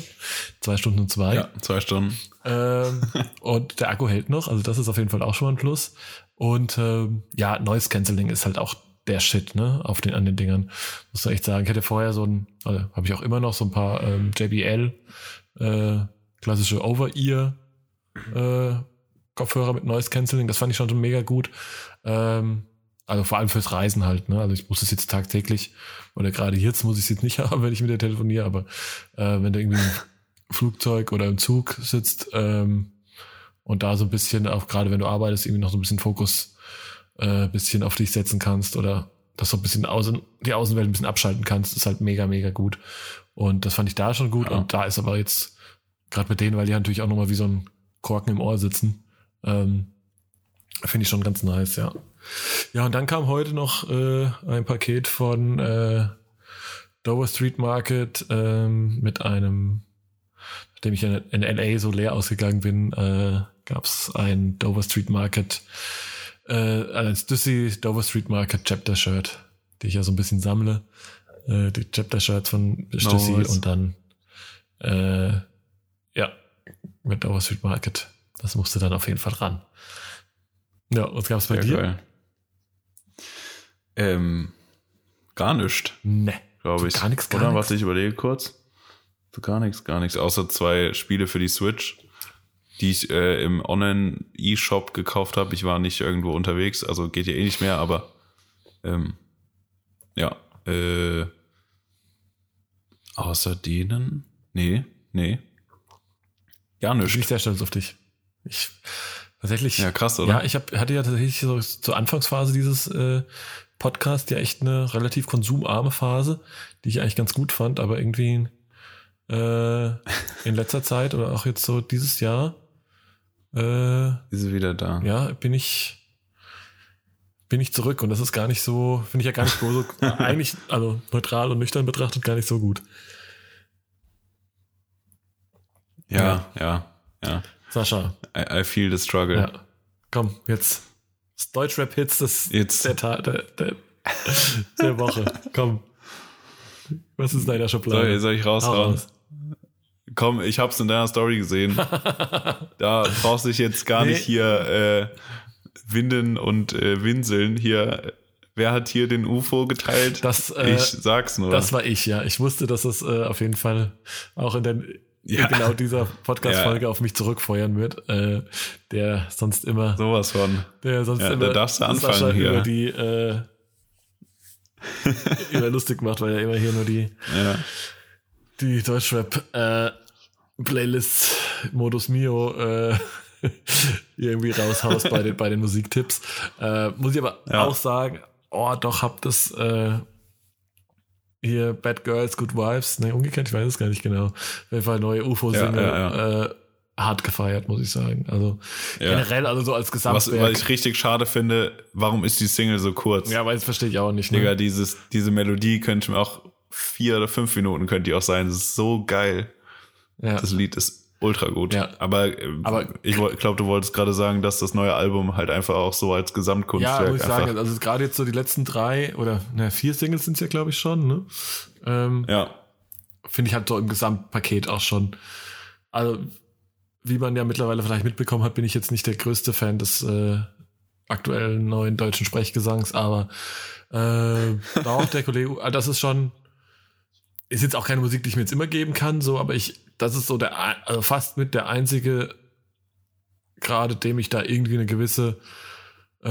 Zwei Stunden und zwei. Ja, zwei Stunden. Ähm, und der Akku hält noch, also das ist auf jeden Fall auch schon mal ein Plus. Und ähm, ja, Noise Cancelling ist halt auch der Shit, ne, auf den, an den Dingern. Muss man echt sagen. Ich hatte vorher so ein, also habe ich auch immer noch so ein paar ähm, JBL, äh, klassische Over-Ear äh, Kopfhörer mit Noise Cancelling. Das fand ich schon so mega gut. Ähm, also vor allem fürs Reisen halt, ne? Also ich muss es jetzt tagtäglich, oder gerade jetzt muss ich es jetzt nicht haben, wenn ich mit dir telefoniere, aber äh, wenn du irgendwie im Flugzeug oder im Zug sitzt ähm, und da so ein bisschen, auch gerade wenn du arbeitest, irgendwie noch so ein bisschen Fokus äh, bisschen auf dich setzen kannst oder das so ein bisschen außen, die Außenwelt ein bisschen abschalten kannst, ist halt mega, mega gut. Und das fand ich da schon gut. Ja. Und da ist aber jetzt, gerade mit denen, weil die natürlich auch nochmal wie so ein Korken im Ohr sitzen, ähm, finde ich schon ganz nice, ja. Ja, und dann kam heute noch äh, ein Paket von äh, Dover Street Market ähm, mit einem, nachdem ich in, in LA so leer ausgegangen bin, äh, gab es ein Dover Street Market, äh, ein Stussy Dover Street Market Chapter Shirt, die ich ja so ein bisschen sammle. Äh, die Chapter Shirts von Stussy Nice. und dann äh, ja, mit Dover Street Market. Das musste dann auf jeden Fall ran. Ja, was gab's bei Sehr dir? geil. Ähm, gar nichts, Ne. glaube ich. Gar nichts, gar Oder? nix. Warte, ich überlege kurz. Gar nichts, gar nichts. Außer zwei Spiele für die Switch. Die ich äh, im Online-E-Shop gekauft habe. Ich war nicht irgendwo unterwegs, also geht ja eh nicht mehr, aber ähm, ja, äh, außer denen? Nee, nee. Ja, nichts. Bin ich sehr stolz auf dich. Ich tatsächlich. Ja, krass, oder? Ja, ich hab, hatte ja tatsächlich so zur Anfangsphase dieses äh, Podcast ja echt eine relativ konsumarme Phase, die ich eigentlich ganz gut fand, aber irgendwie äh, in letzter Zeit oder auch jetzt so dieses Jahr äh, ist sie wieder da. Ja, bin ich bin ich zurück und das ist gar nicht so, finde ich ja gar nicht so, eigentlich, also neutral und nüchtern betrachtet, gar nicht so gut. Ja, ja, ja. Sascha. I, I feel the struggle. Ja. Komm, jetzt. Das Deutschrap-Hits des jetzt. Der, der, der, der, Woche. Komm. Was ist deiner Schublade? Soll, soll ich raushauen? Raus. Komm, ich hab's in deiner Story gesehen. da brauchst du dich jetzt gar nee. nicht hier äh, winden und äh, winseln. Hier, wer hat hier den UFO geteilt? Das, äh, ich sag's nur. Das war ich, ja. Ich wusste, dass es äh, auf jeden Fall auch in der ja. genau dieser Podcast-Folge ja. auf mich zurückfeuern wird, äh, der sonst immer. Sowas von. Der sonst ja, immer. Da darfst du anfangen hier. Über die, äh, immer lustig macht, weil er immer hier nur die, ja. Die Deutschrap, äh, Playlists Modus Mio, äh, irgendwie raushaust bei den, bei den Musiktipps. Äh, muss ich aber auch sagen, oh, doch, hab das, äh, hier Bad Girls, Good Wives, ne, umgekehrt, ich weiß es gar nicht genau. Auf jeden Fall neue UFO-Single, ja, ja, ja. äh, hart gefeiert, muss ich sagen. Also generell, also so als Gesamtwerk. Was, was ich richtig schade finde, warum ist die Single so kurz? Ja, weil das verstehe ich auch nicht. Ne? Digga, dieses, diese Melodie könnte mir auch vier oder fünf Minuten könnte die auch sein. Das ist so geil. Ja. Das Lied ist ultra gut. Ja. Aber, äh, Aber ich glaube, du wolltest gerade sagen, dass das neue Album halt einfach auch so als Gesamtkunstwerk. Ja, muss ich sagen, also gerade jetzt so die letzten drei oder ne, vier Singles sind es ja, glaube ich, schon, ne? Ähm, ja. Finde ich halt so im Gesamtpaket auch schon. Also, wie man ja mittlerweile vielleicht mitbekommen hat, bin ich jetzt nicht der größte Fan des äh, aktuellen neuen deutschen Sprechgesangs, aber äh, auch der Kollege, das ist schon, ist jetzt auch keine Musik, die ich mir jetzt immer geben kann, so, aber ich das ist so der, also fast mit der einzige, gerade dem ich da irgendwie eine gewisse, äh,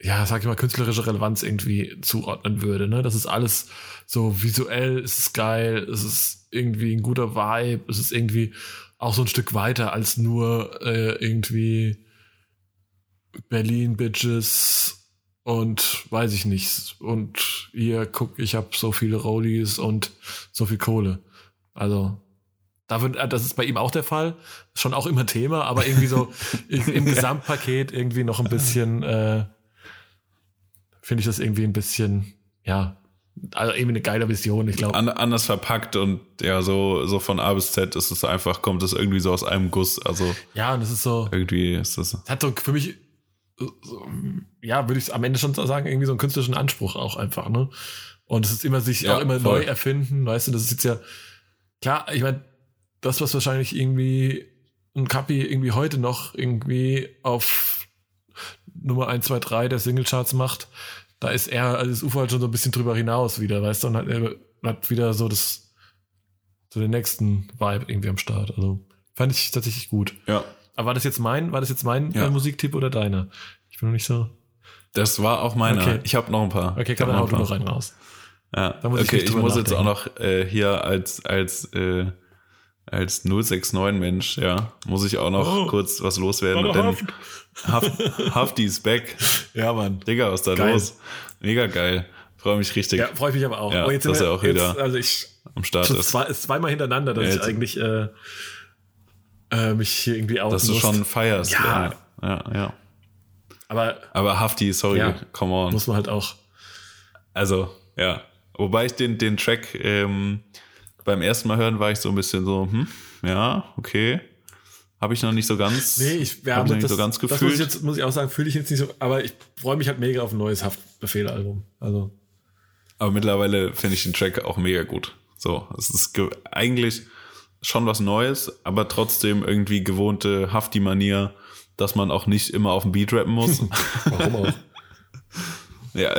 ja, sag ich mal, künstlerische Relevanz irgendwie zuordnen würde. Ne? Das ist alles so visuell, es ist geil, es ist irgendwie ein guter Vibe, es ist irgendwie auch so ein Stück weiter als nur äh, irgendwie Berlin Bitches und weiß ich nicht. Und hier guck, ich habe so viele Rollies und so viel Kohle. Also da wird, äh, das ist bei ihm auch der Fall. Schon auch immer Thema, aber irgendwie so im Gesamtpaket irgendwie noch ein bisschen, äh, finde ich das irgendwie ein bisschen, ja, also irgendwie eine geile Vision, ich glaube. anders verpackt und ja, so, so von A bis Z ist es einfach, kommt es irgendwie so aus einem Guss. Also. Ja, und es ist so. Irgendwie ist das. Hat so für mich, ja, würde ich am Ende schon sagen, irgendwie so einen künstlerischen Anspruch auch einfach, ne? Und es ist immer sich ja, auch immer voll. neu erfinden, weißt du, das ist jetzt ja, klar, ich meine, das, was wahrscheinlich irgendwie ein Kapi irgendwie heute noch irgendwie auf Nummer 1, 2, 3 der Singlecharts macht, da ist er, also das Ufer halt schon so ein bisschen drüber hinaus wieder, weißt du, und hat, er hat wieder so das, so den nächsten Vibe irgendwie am Start. Also fand ich tatsächlich gut. Ja. Aber war das jetzt mein, war das jetzt mein ja. äh, Musiktipp oder deiner? Ich bin noch nicht so. Das war auch meiner. Okay. Ich habe noch ein paar. Okay, kann hau du noch einen raus. Ja. Muss okay, ich, ich muss jetzt auch noch äh, hier als als äh, als 069-Mensch, ja, muss ich auch noch oh, kurz was loswerden. Denn Haft. Hafti ist back. Ja, Mann. Digga, was da geil. los? Mega geil. Freue mich richtig. Ja, freue mich aber auch. Ja, oh, jetzt dass er auch jetzt, wieder also ich, am Start ist. Zwei, zweimal hintereinander, dass ja, ich eigentlich äh, äh, mich hier irgendwie auch. Dass du schon feierst. Ja. ja, ja. Aber, aber Hafti, sorry, ja, come on. Muss man halt auch. Also, ja. Wobei ich den, den Track ähm, beim ersten Mal hören war ich so ein bisschen so, hm, ja, okay. Habe ich noch nicht so ganz. Nee, ich wir haben nicht so ganz gefühlt. Das muss ich, jetzt, muss ich auch sagen, fühle ich jetzt nicht so, aber ich freue mich halt mega auf ein neues Haftbefehl-Album. Also. Aber mittlerweile finde ich den Track auch mega gut. So, es ist eigentlich schon was Neues, aber trotzdem irgendwie gewohnte Hafti-Manier, dass man auch nicht immer auf dem Beat rappen muss. Warum auch? ja,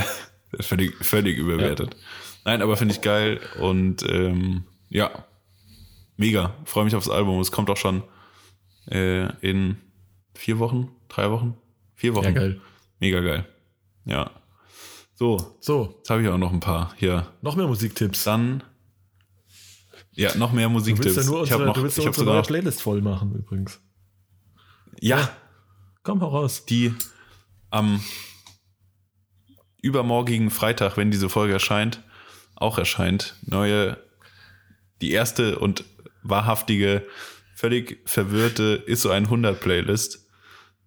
völlig, völlig überwertet. Ja. Nein, aber finde ich geil und ähm, ja, mega. Freue mich aufs Album. Es kommt auch schon äh, in vier Wochen, drei Wochen, vier Wochen. Ja, geil. Mega geil. Ja. So, So, jetzt habe ich auch noch ein paar hier. noch mehr Musiktipps. Dann, ja, noch mehr Du Musiktipps. willst ja nur ich habe unsere, noch, du willst ja unsere neue Playlist voll machen, übrigens. ja, Komm, hau raus. die am übermorgigen Freitag, wenn diese Folge erscheint, auch erscheint. Neue, die erste und wahrhaftige, völlig verwirrte ist so ein 100 Playlist,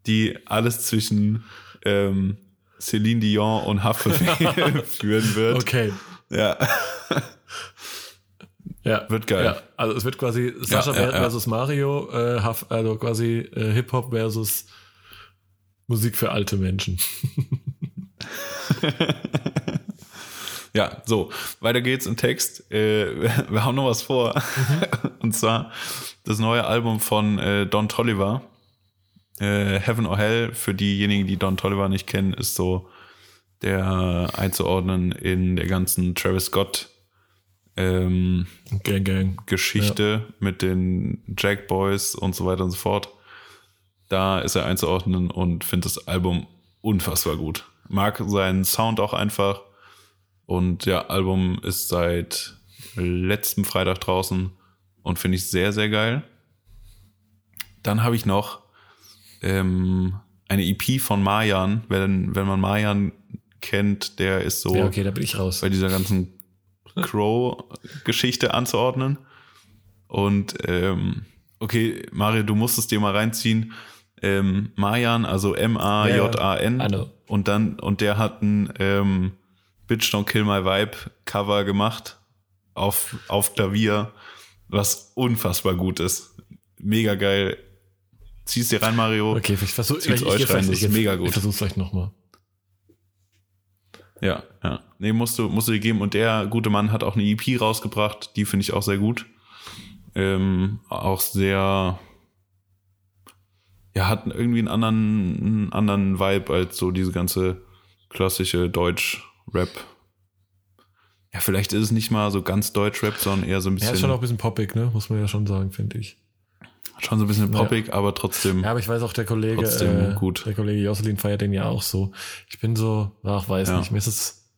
die alles zwischen ähm, Celine Dion und Haftbefehl führen wird. Okay. Ja, Ja. Wird geil. Ja, also es wird quasi Sascha Ja, ja, versus Mario, äh, also quasi äh, Hip-Hop versus Musik für alte Menschen. Ja, so, weiter geht's im Text. Äh, wir, haben noch was vor. Und zwar das neue Album von äh, Don Tolliver. Äh, Heaven or Hell, für diejenigen, die Don Tolliver nicht kennen, ist so der einzuordnen in der ganzen Travis Scott ähm, Gang, gang. Geschichte mit den Jack Boys und so weiter und so fort. Da ist er einzuordnen und finde das Album unfassbar gut. Mag seinen Sound auch einfach. Und ja, Album ist seit letztem Freitag draußen und finde ich sehr, sehr geil. Dann habe ich noch ähm, eine EP von Marjan. Wenn, wenn man Marjan kennt, der ist so Ja, okay, da bin ich raus. bei dieser ganzen Crow-Geschichte anzuordnen. Und ähm, okay, Mario, du musst es dir mal reinziehen. Ähm, Mayan, also M-A-J-A-N. Ja, und dann, und der hat ein ähm, Bitch Don't Kill My Vibe Cover gemacht auf, auf Klavier, was unfassbar gut ist. Mega geil. Zieh's dir rein, Mario. Okay, ich versuche ich, euch rein, ich, das ist mega gut. Ich versuch's gleich nochmal. Ja, ja. Nee, musst du, musst du dir geben. Und der gute Mann hat auch eine EP rausgebracht, die finde ich auch sehr gut. Ähm, auch sehr, ja, hat irgendwie einen anderen, einen anderen Vibe als so diese ganze klassische Deutsch-Rap. Ja, vielleicht ist es nicht mal so ganz Deutsch-Rap, sondern eher so ein Ja, bisschen, ist schon auch ein bisschen poppig, ne? Muss man ja schon sagen, finde ich. Schon so ein bisschen poppig, aber trotzdem. Ja, aber ich weiß auch, der Kollege, Trotzdem äh, gut. der Kollege Jocelyn feiert den ja auch so. Ich bin so, ach, weiß Ja. nicht, mir ist es,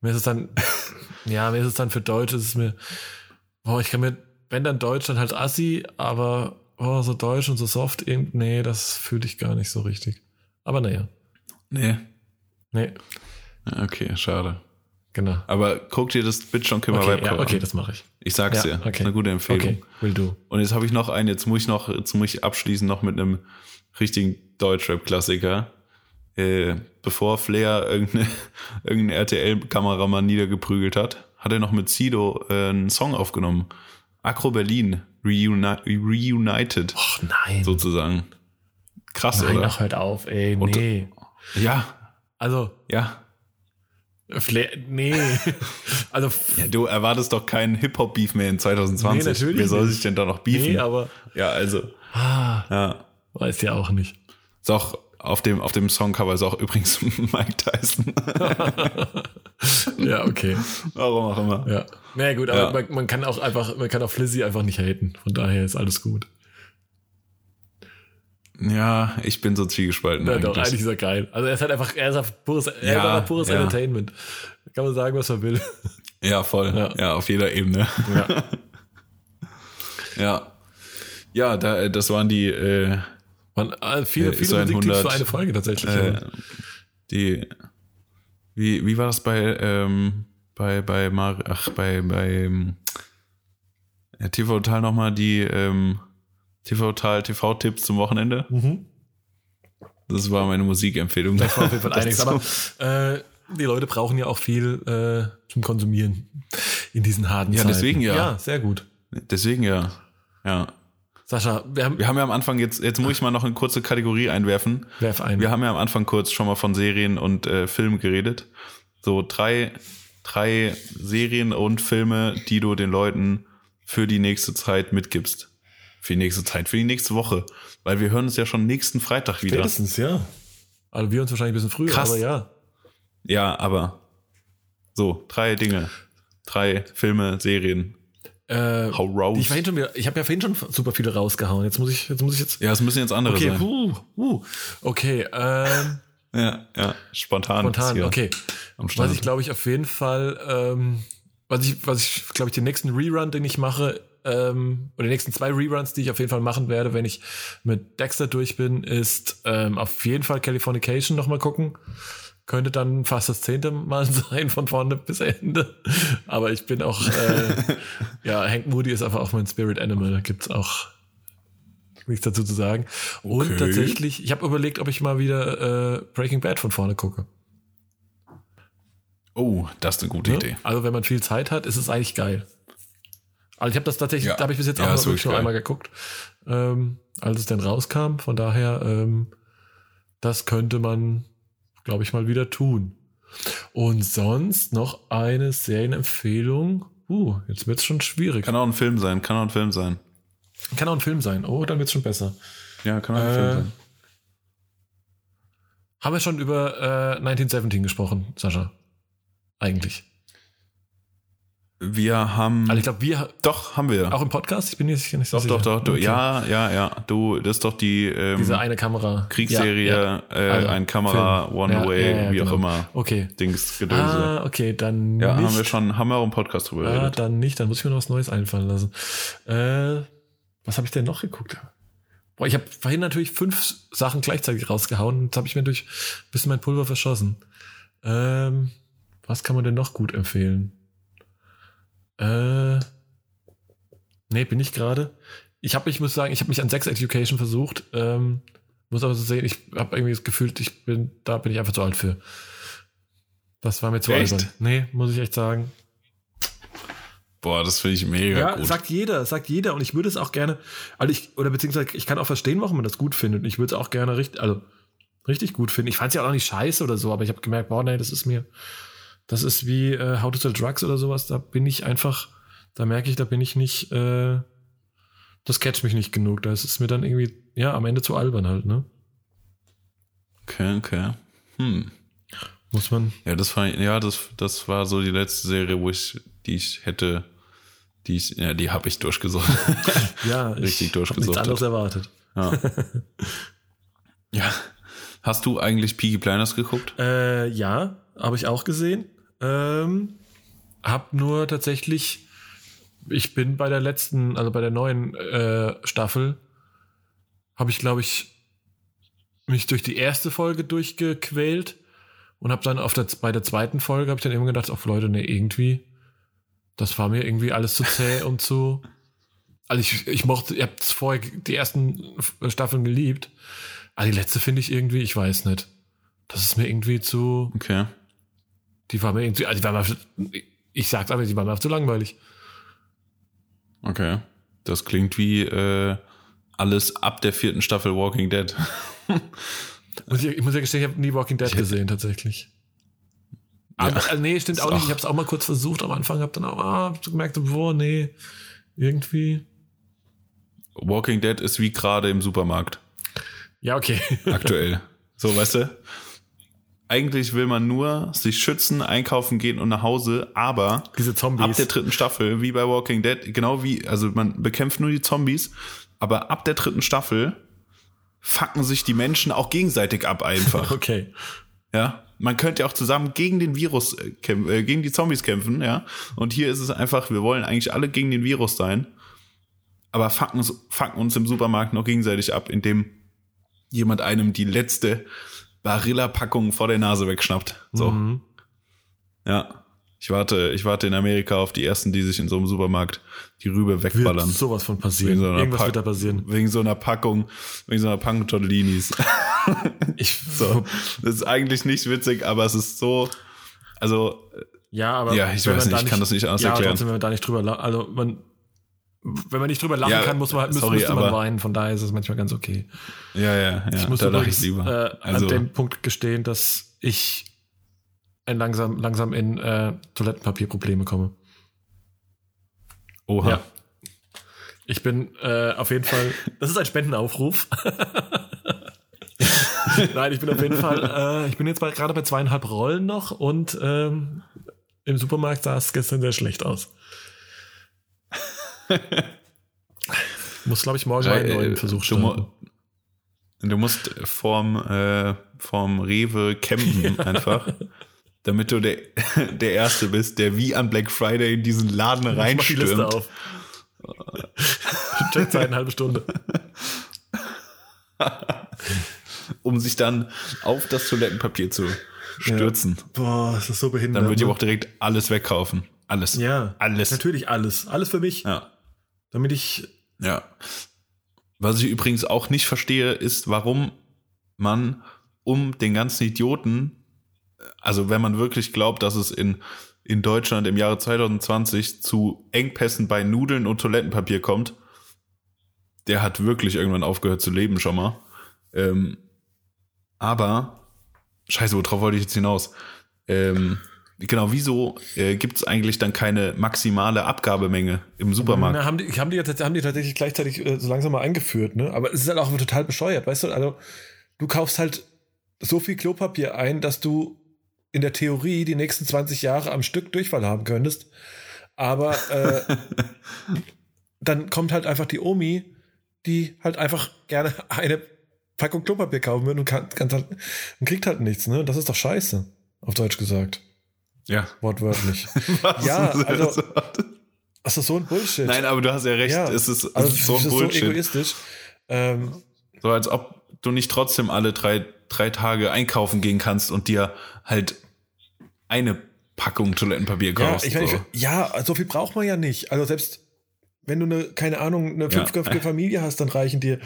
mir ist es dann, ja, mir ist es dann für Deutsch, ist es mir, boah, ich kann mir, wenn dann Deutsch, dann halt Assi, aber, oh, so Deutsch und so soft, nee, das fühle ich gar nicht so richtig. Aber naja, Nee. nee, Ja, Okay, schade. Genau. Aber guck dir das Bitch on Kimmer Okay, ja, okay, an. das mache ich. Ich sag's Ja, dir. okay. Ist eine gute Empfehlung. Okay, will du. Und jetzt habe ich noch einen, jetzt muss ich noch, jetzt muss ich abschließen noch mit einem richtigen Deutschrap-Klassiker. Äh, bevor Flair irgendeine, irgendeinen RTL-Kameramann niedergeprügelt hat, hat er noch mit Sido äh, einen Song aufgenommen. Acro Berlin, Reuni Reunited, Ach nein. sozusagen. Krass, nein, oder? ach, hört auf, ey, Und- nee. Ja, Also, ja. Flair, nee. also, ja. Du erwartest doch keinen Hip-Hop-Beef mehr in 2020. Nee, natürlich Wer soll nicht. sich denn da noch beefen? nee, aber, ja, also, ah, ja. weiß ja auch nicht. Ist auch auf dem, auf dem Songcover ist auch übrigens Mike Tyson. Ja, okay. Warum auch immer. Ja. Na gut, aber Ja. man, man kann auch einfach, man kann auf Flizzy einfach nicht haten. Von daher ist alles gut. Ja, ich bin so zwiegespalten. Ja, doch, eigentlich. eigentlich ist er geil. Also er ist halt einfach, er ist einfach pures, er Ja, ist pures ja. Entertainment. Da kann man sagen, was man will. Ja, voll. Ja. Ja. auf jeder Ebene. Ja. Ja. Ja, da, das waren die, äh, Man, äh, viele, Äh, ist viele Musiktipps 100, für eine Folge tatsächlich. äh, die, wie, wie war das bei, ähm, bei, bei Mar ach, bei, bei, ähm, TV Total nochmal die, ähm, TV Total TV-Tipps zum Wochenende? mhm. Das war meine Musikempfehlung. Das war auf jeden Fall einiges. Aber äh, die Leute brauchen ja auch viel äh, zum Konsumieren in diesen harten Ja, Zeiten. deswegen ja. Ja, sehr gut. Deswegen ja. Ja. Sascha, wir haben, Wir haben ja am Anfang jetzt, jetzt muss ich mal noch eine kurze Kategorie einwerfen. werf ein. Wir haben ja am Anfang kurz schon mal von Serien und äh, Filmen geredet. So drei, drei Serien und Filme, die du den Leuten für die nächste Zeit mitgibst. Für die nächste Zeit, für die nächste Woche. Weil wir hören uns ja schon nächsten Freitag wieder. Spätestens, ja. Also wir uns wahrscheinlich ein bisschen früher, Krass. aber ja. Ja, aber so, drei Dinge. Drei Filme, Serien. Äh, Hau raus. Ich, vorhin schon wieder, ich habe ja vorhin schon super viele rausgehauen. Jetzt muss ich, jetzt muss ich jetzt. Ja, es müssen jetzt andere Okay, sein. puh, puh. okay, ähm, Ja, ja, spontan. spontan, okay. Am Start. Was ich glaube ich auf jeden Fall, ähm, was ich, was ich glaube ich den nächsten Rerun, den ich mache, ähm, oder die nächsten zwei Reruns, die ich auf jeden Fall machen werde, wenn ich mit Dexter durch bin, ist ähm, auf jeden Fall Californication nochmal gucken. Könnte dann fast das zehnte Mal sein, von vorne bis Ende. Aber ich bin auch, äh, ja, Hank Moody ist einfach auch mein Spirit Animal. Da gibt's auch nichts dazu zu sagen. Und Okay. tatsächlich, ich habe überlegt, ob ich mal wieder äh, Breaking Bad von vorne gucke. oh, das ist eine gute Ne? Idee. Also wenn man viel Zeit hat, ist es eigentlich geil. Also ich habe das tatsächlich, Ja. da habe ich bis jetzt Ja, auch wirklich wirklich nur geil. einmal geguckt, ähm, als es dann rauskam. Von daher, ähm, das könnte man, glaube ich, mal wieder tun. Und sonst noch eine Serienempfehlung. Uh, jetzt wird's schon schwierig. Kann auch ein Film sein, kann auch ein Film sein. Kann auch ein Film sein. Oh, dann wird's schon besser. Ja, kann auch ein Äh, Film sein. Haben wir schon über äh, 1917 gesprochen, Sascha? Eigentlich. Wir haben. Also ich glaube, wir doch, haben wir. auch im Podcast. Ich bin sicher nicht so doch, sicher. doch, doch, du, Okay. ja, ja, ja. Du, das ist doch die ähm, Diese eine Kamera. Kriegsserie, Ja, ja. Äh, Also, ein Kamera, Film. One Ja, Way, ja, ja, wie auch genau. immer. Okay. Dings, Gedönse. Ah, okay, dann ja, nicht. haben wir schon, haben wir auch im Podcast drüber Ah, geredet. dann nicht, dann muss ich mir noch was Neues einfallen lassen. Äh, was habe ich denn noch geguckt? Boah, ich habe vorhin natürlich fünf Sachen gleichzeitig rausgehauen. Jetzt habe ich mir durch ein bisschen mein Pulver verschossen. Ähm, was kann man denn noch gut empfehlen? Äh, nee, bin ich gerade. Ich habe, ich muss sagen, ich habe mich an Sex Education versucht. Ähm, muss aber so sehen, ich habe irgendwie das Gefühl, ich bin, da bin ich einfach zu alt für. Das war mir zu Echt? albern. Nee, muss ich echt sagen. Boah, das finde ich mega Ja, gut. sagt jeder, sagt jeder. Und ich würde es auch gerne, also ich, oder beziehungsweise ich kann auch verstehen, warum man das gut findet. Und ich würde es auch gerne richtig, also richtig gut finden. Ich fand es ja auch nicht scheiße oder so, aber ich habe gemerkt, boah, nee, das ist mir, das ist wie äh, How to Sell Drugs oder sowas. Da bin ich einfach, da merke ich, da bin ich nicht, äh, das catcht mich nicht genug. Da ist es mir dann irgendwie, ja, am Ende zu albern halt, ne? Okay, okay. Hm. Muss man. Ja, das war, ja, das, das war so die letzte Serie, wo ich, die ich hätte, die ich, ja, die habe ich durchgesucht. Ja, Richtig ich hab nichts anderes erwartet. ja. ja. Hast du eigentlich Peaky Blinders geguckt? Äh, ja, habe ich auch gesehen. Ähm, hab nur tatsächlich, ich bin bei der letzten, also bei der neuen äh, Staffel, habe ich, glaube ich, mich durch die erste Folge durchgequält und habe dann auf der, bei der zweiten Folge habe ich dann immer gedacht, auf Leute, nee, irgendwie, das war mir irgendwie alles zu zäh und zu. Also ich, ich mochte, ihr habt vorher die ersten Staffeln geliebt, aber die letzte finde ich irgendwie, ich weiß nicht. Das ist mir irgendwie zu, Okay. Die war mir irgendwie, also die war mir, ich sag's aber, die war mir einfach zu langweilig. Okay. Das klingt wie äh, alles ab der vierten Staffel Walking Dead. Muss ich, ich muss ja gestehen, ich habe nie Walking Dead gesehen, tatsächlich. Aber, also, nee, stimmt auch nicht. auch- Ich habe es auch mal kurz versucht am Anfang, habe dann auch ah, gemerkt, boah, nee, irgendwie. Walking Dead ist wie gerade im Supermarkt. Ja, okay. Aktuell. so, weißt du? Eigentlich will man nur sich schützen, einkaufen gehen und nach Hause, aber Diese Zombies. ab der dritten Staffel, wie bei Walking Dead, genau wie, also man bekämpft nur die Zombies, aber ab der dritten Staffel fucken sich die Menschen auch gegenseitig ab einfach. Okay. Ja, man könnte ja auch zusammen gegen den Virus, äh, kämp- äh, gegen die Zombies kämpfen, ja. Und hier ist es einfach, wir wollen eigentlich alle gegen den Virus sein, aber fucken, fucken uns im Supermarkt noch gegenseitig ab, indem jemand einem die letzte Barilla-Packung vor der Nase wegschnappt. So, Mhm. ja. Ich warte, ich warte in Amerika auf die ersten, die sich in so einem Supermarkt die Rübe wegballern. Wird sowas von passieren. Wegen so einer Irgendwas Pack- wird da passieren. Wegen so einer Packung, wegen so einer Packung Tortellinis. Ich, So. Das ist eigentlich nicht witzig, aber es ist so, also, Ja, aber Ja, ich weiß nicht, ich kann das nicht anders ja, erklären. Trotzdem, wenn man da nicht drüber also man, wenn man nicht drüber lachen Ja, kann, muss man halt, sorry, müsste man weinen. Von daher ist es manchmal ganz okay. ja, ja, ja, Ich muss da übrigens ich lieber. äh, also, an dem Punkt gestehen, dass ich langsam, langsam in äh, Toilettenpapierprobleme komme. oha. Ja. Ich bin äh, auf jeden Fall. Das ist ein Spendenaufruf. Nein, ich bin auf jeden Fall. Äh, ich bin jetzt bei, gerade bei zweieinhalb Rollen noch und ähm, im Supermarkt sah es gestern sehr schlecht aus. Muss, glaube ich, morgen mal einen neuen Versuch du, mu- starten. du musst vorm, äh, vorm Rewe campen einfach, damit du der, der Erste bist, der wie an Black Friday in diesen Laden Ich mach die Liste reinstürmt. auf. Eine halbe Stunde. um sich dann auf das Toilettenpapier zu stürzen. Boah, das ist so behindert. Dann würde ich ne? aber auch direkt alles wegkaufen. Alles. Ja, Alles. Natürlich alles. Alles für mich. Ja. Damit ich. Ja. Was ich übrigens auch nicht verstehe, ist, warum man um den ganzen Idioten, also wenn man wirklich glaubt, dass es in, in Deutschland im Jahre 2020 zu Engpässen bei Nudeln und Toilettenpapier kommt, der hat wirklich irgendwann aufgehört zu leben schon mal. Ähm, aber, scheiße, worauf wollte ich jetzt hinaus? Ähm, genau, wieso äh, gibt es eigentlich dann keine maximale Abgabemenge im Supermarkt? Na, haben, die, haben, die, jetzt- haben die tatsächlich gleichzeitig äh, so langsam mal eingeführt, ne? Aber es ist halt auch total bescheuert, weißt du? Also, du kaufst halt so viel Klopapier ein, dass du in der Theorie die nächsten 20 Jahre am Stück Durchfall haben könntest. Aber äh, dann kommt halt einfach die Omi, die halt einfach gerne eine Packung Klopapier kaufen würde und, kann, kann halt, und kriegt halt nichts, ne? Das ist doch scheiße, auf Deutsch gesagt. Ja. Wortwörtlich. Ja, also- Das ist so ein Bullshit. Nein, aber du hast ja recht. Ja, es ist, es also ist so ein so Bullshit. So, egoistisch. Ähm, als ob du nicht trotzdem alle drei, drei Tage einkaufen gehen kannst und dir halt eine Packung Toilettenpapier ja, kaufst. ich meine, so. ich- ja, so viel braucht man ja nicht. Also selbst wenn du eine, keine Ahnung, eine Ja. fünfköpfige Familie hast, dann reichen dir,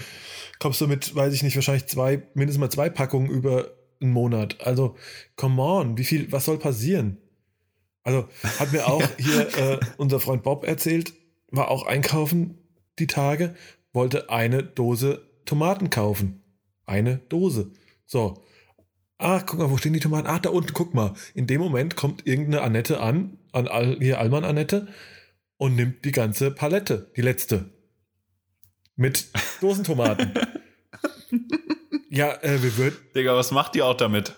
kommst du mit, weiß ich nicht, wahrscheinlich zwei, mindestens mal zwei Packungen über einen Monat. Also, come on, wie viel, was soll passieren? Also, hat mir auch hier äh, unser Freund Bob erzählt, war auch einkaufen die Tage, wollte eine Dose Tomaten kaufen. Eine Dose. So. Ah, guck mal, wo stehen die Tomaten? Ach, da unten, guck mal. In dem Moment kommt irgendeine Annette an, an Al, hier Alman Annette, und nimmt die ganze Palette, die letzte. Mit Dosentomaten. ja, äh, wir würden, Digga, was macht ihr auch damit?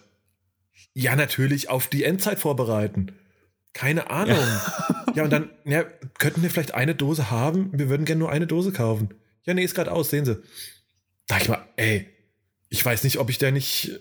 ja, natürlich auf die Endzeit vorbereiten. Keine Ahnung. Ja, und dann, ja, könnten wir vielleicht eine Dose haben? Wir würden gerne nur eine Dose kaufen. Ja, nee, ist gerade aus, sehen Sie. Da ich mal, ey, ich weiß nicht, ob ich der nicht,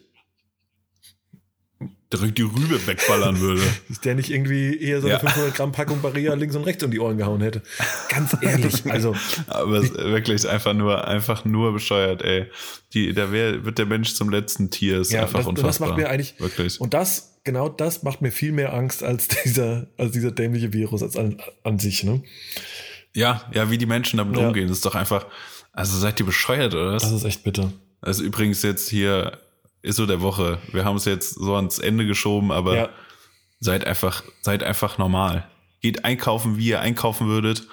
Direkt die Rübe wegballern würde. ist der nicht irgendwie eher so eine Ja. 500 Gramm Packung Barilla links und rechts um die Ohren gehauen hätte. Ganz ehrlich, also, Aber es ist wirklich einfach nur, einfach nur bescheuert, ey. Die, da wär, wird der Mensch zum letzten Tier. Ist ja, einfach das, und unfassbar. das macht mir eigentlich, Wirklich. und das, genau das macht mir viel mehr Angst als dieser, als dieser dämliche Virus als an, an sich, ne? Ja, ja, wie die Menschen damit Ja. umgehen, ist doch einfach. Also seid ihr bescheuert, oder was? Das ist echt bitter. Ist übrigens jetzt hier, ist so der Woche. Wir haben es jetzt so ans Ende geschoben, aber Ja. seid einfach, seid einfach normal. Geht einkaufen, wie ihr einkaufen würdet.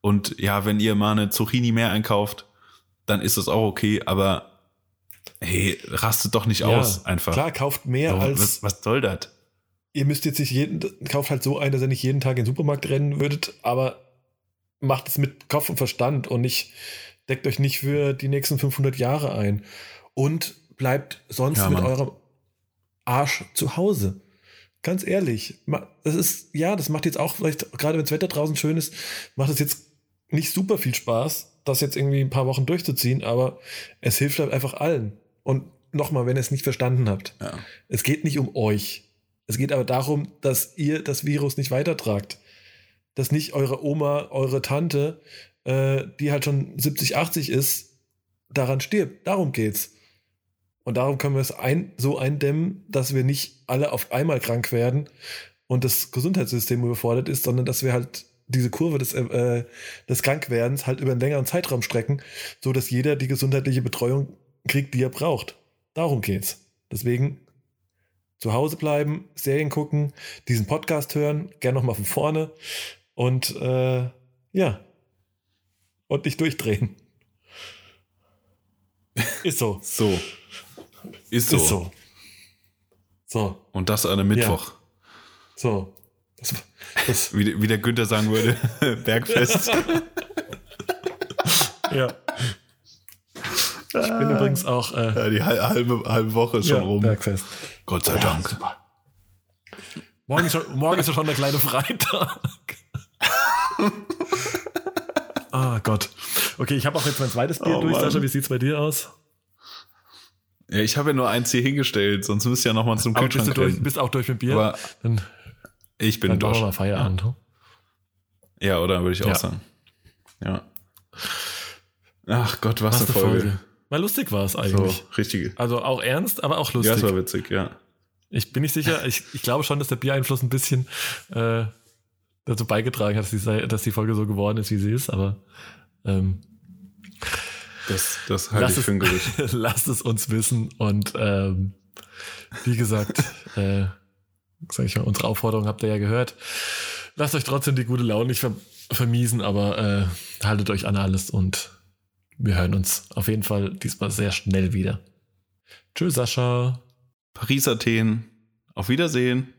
Und ja, wenn ihr mal eine Zucchini mehr einkauft, dann ist das auch okay, aber hey, rastet doch nicht aus, einfach. Klar, kauft mehr So, als was, was soll das? ihr müsst jetzt nicht jeden, kauft halt so ein, dass ihr nicht jeden Tag in den Supermarkt rennen würdet, aber macht es mit Kopf und Verstand und nicht, deckt euch nicht für die nächsten 500 Jahre ein. Und bleibt sonst Ja, mit eurem Arsch zu Hause. Ganz ehrlich, das ist, ja, das macht jetzt auch, vielleicht, gerade wenn das Wetter draußen schön ist, macht es jetzt nicht super viel Spaß, das jetzt irgendwie ein paar Wochen durchzuziehen, aber es hilft halt einfach allen. Und nochmal, wenn ihr es nicht verstanden habt, Ja. es geht nicht um euch. Es geht aber darum, dass ihr das Virus nicht weitertragt. Dass nicht eure Oma, eure Tante, äh, die halt schon 70, 80 ist, daran stirbt. Darum geht's. Und darum können wir es ein, so eindämmen, dass wir nicht alle auf einmal krank werden und das Gesundheitssystem überfordert ist, sondern dass wir halt diese Kurve des, äh, des Krankwerdens halt über einen längeren Zeitraum strecken, so dass jeder die gesundheitliche Betreuung kriegt, die er braucht. Darum geht's. Deswegen zu Hause bleiben, Serien gucken, diesen Podcast hören, gern nochmal von vorne und äh, ja, und nicht durchdrehen. Ist so. So. Ist so. Ist so. So, Und das an einem Mittwoch. so. Das, das, Wie, wie der Günther sagen würde, Bergfest. ja. Ich bin übrigens auch äh, Ja, die hal- halbe, halbe Woche ist schon ja, rum. Bergfest. Gott sei Dank. Morgen ist, schon, morgen ist ja schon der kleine Freitag. Okay, ich habe auch jetzt mein zweites Bier Oh, durch. Mann. Sascha, wie sieht's bei dir aus? Ja, ich habe ja nur eins hier hingestellt, sonst müsst ihr ja nochmal zum Aber bist du Kühlschrank durch, bist auch durch mit Bier? Aber dann ich bin dann durch. mal Feierabend. Ja, oder würde ich auch Ja. sagen. Ja. Ach Gott, was, Was eine Folge. Folge. Mal lustig war es So, eigentlich. richtige. Also auch ernst, aber auch Ja, lustig. es war witzig, ja. ich bin nicht sicher. Ich, ich glaube schon, dass der Biereinfluss ein bisschen äh, dazu beigetragen hat, dass die, dass die Folge so geworden ist, wie sie ist. Aber ähm, Das, das halte Lass ich es- für ein Gerücht. lasst es uns wissen. Und ähm, wie gesagt, äh, sag ich mal, unsere Aufforderung habt ihr ja gehört. Lasst euch trotzdem die gute Laune nicht ver vermiesen, aber äh, haltet euch an alles und wir hören uns auf jeden Fall diesmal sehr schnell wieder. Tschüss, Sascha. Paris, Athen. Auf Wiedersehen.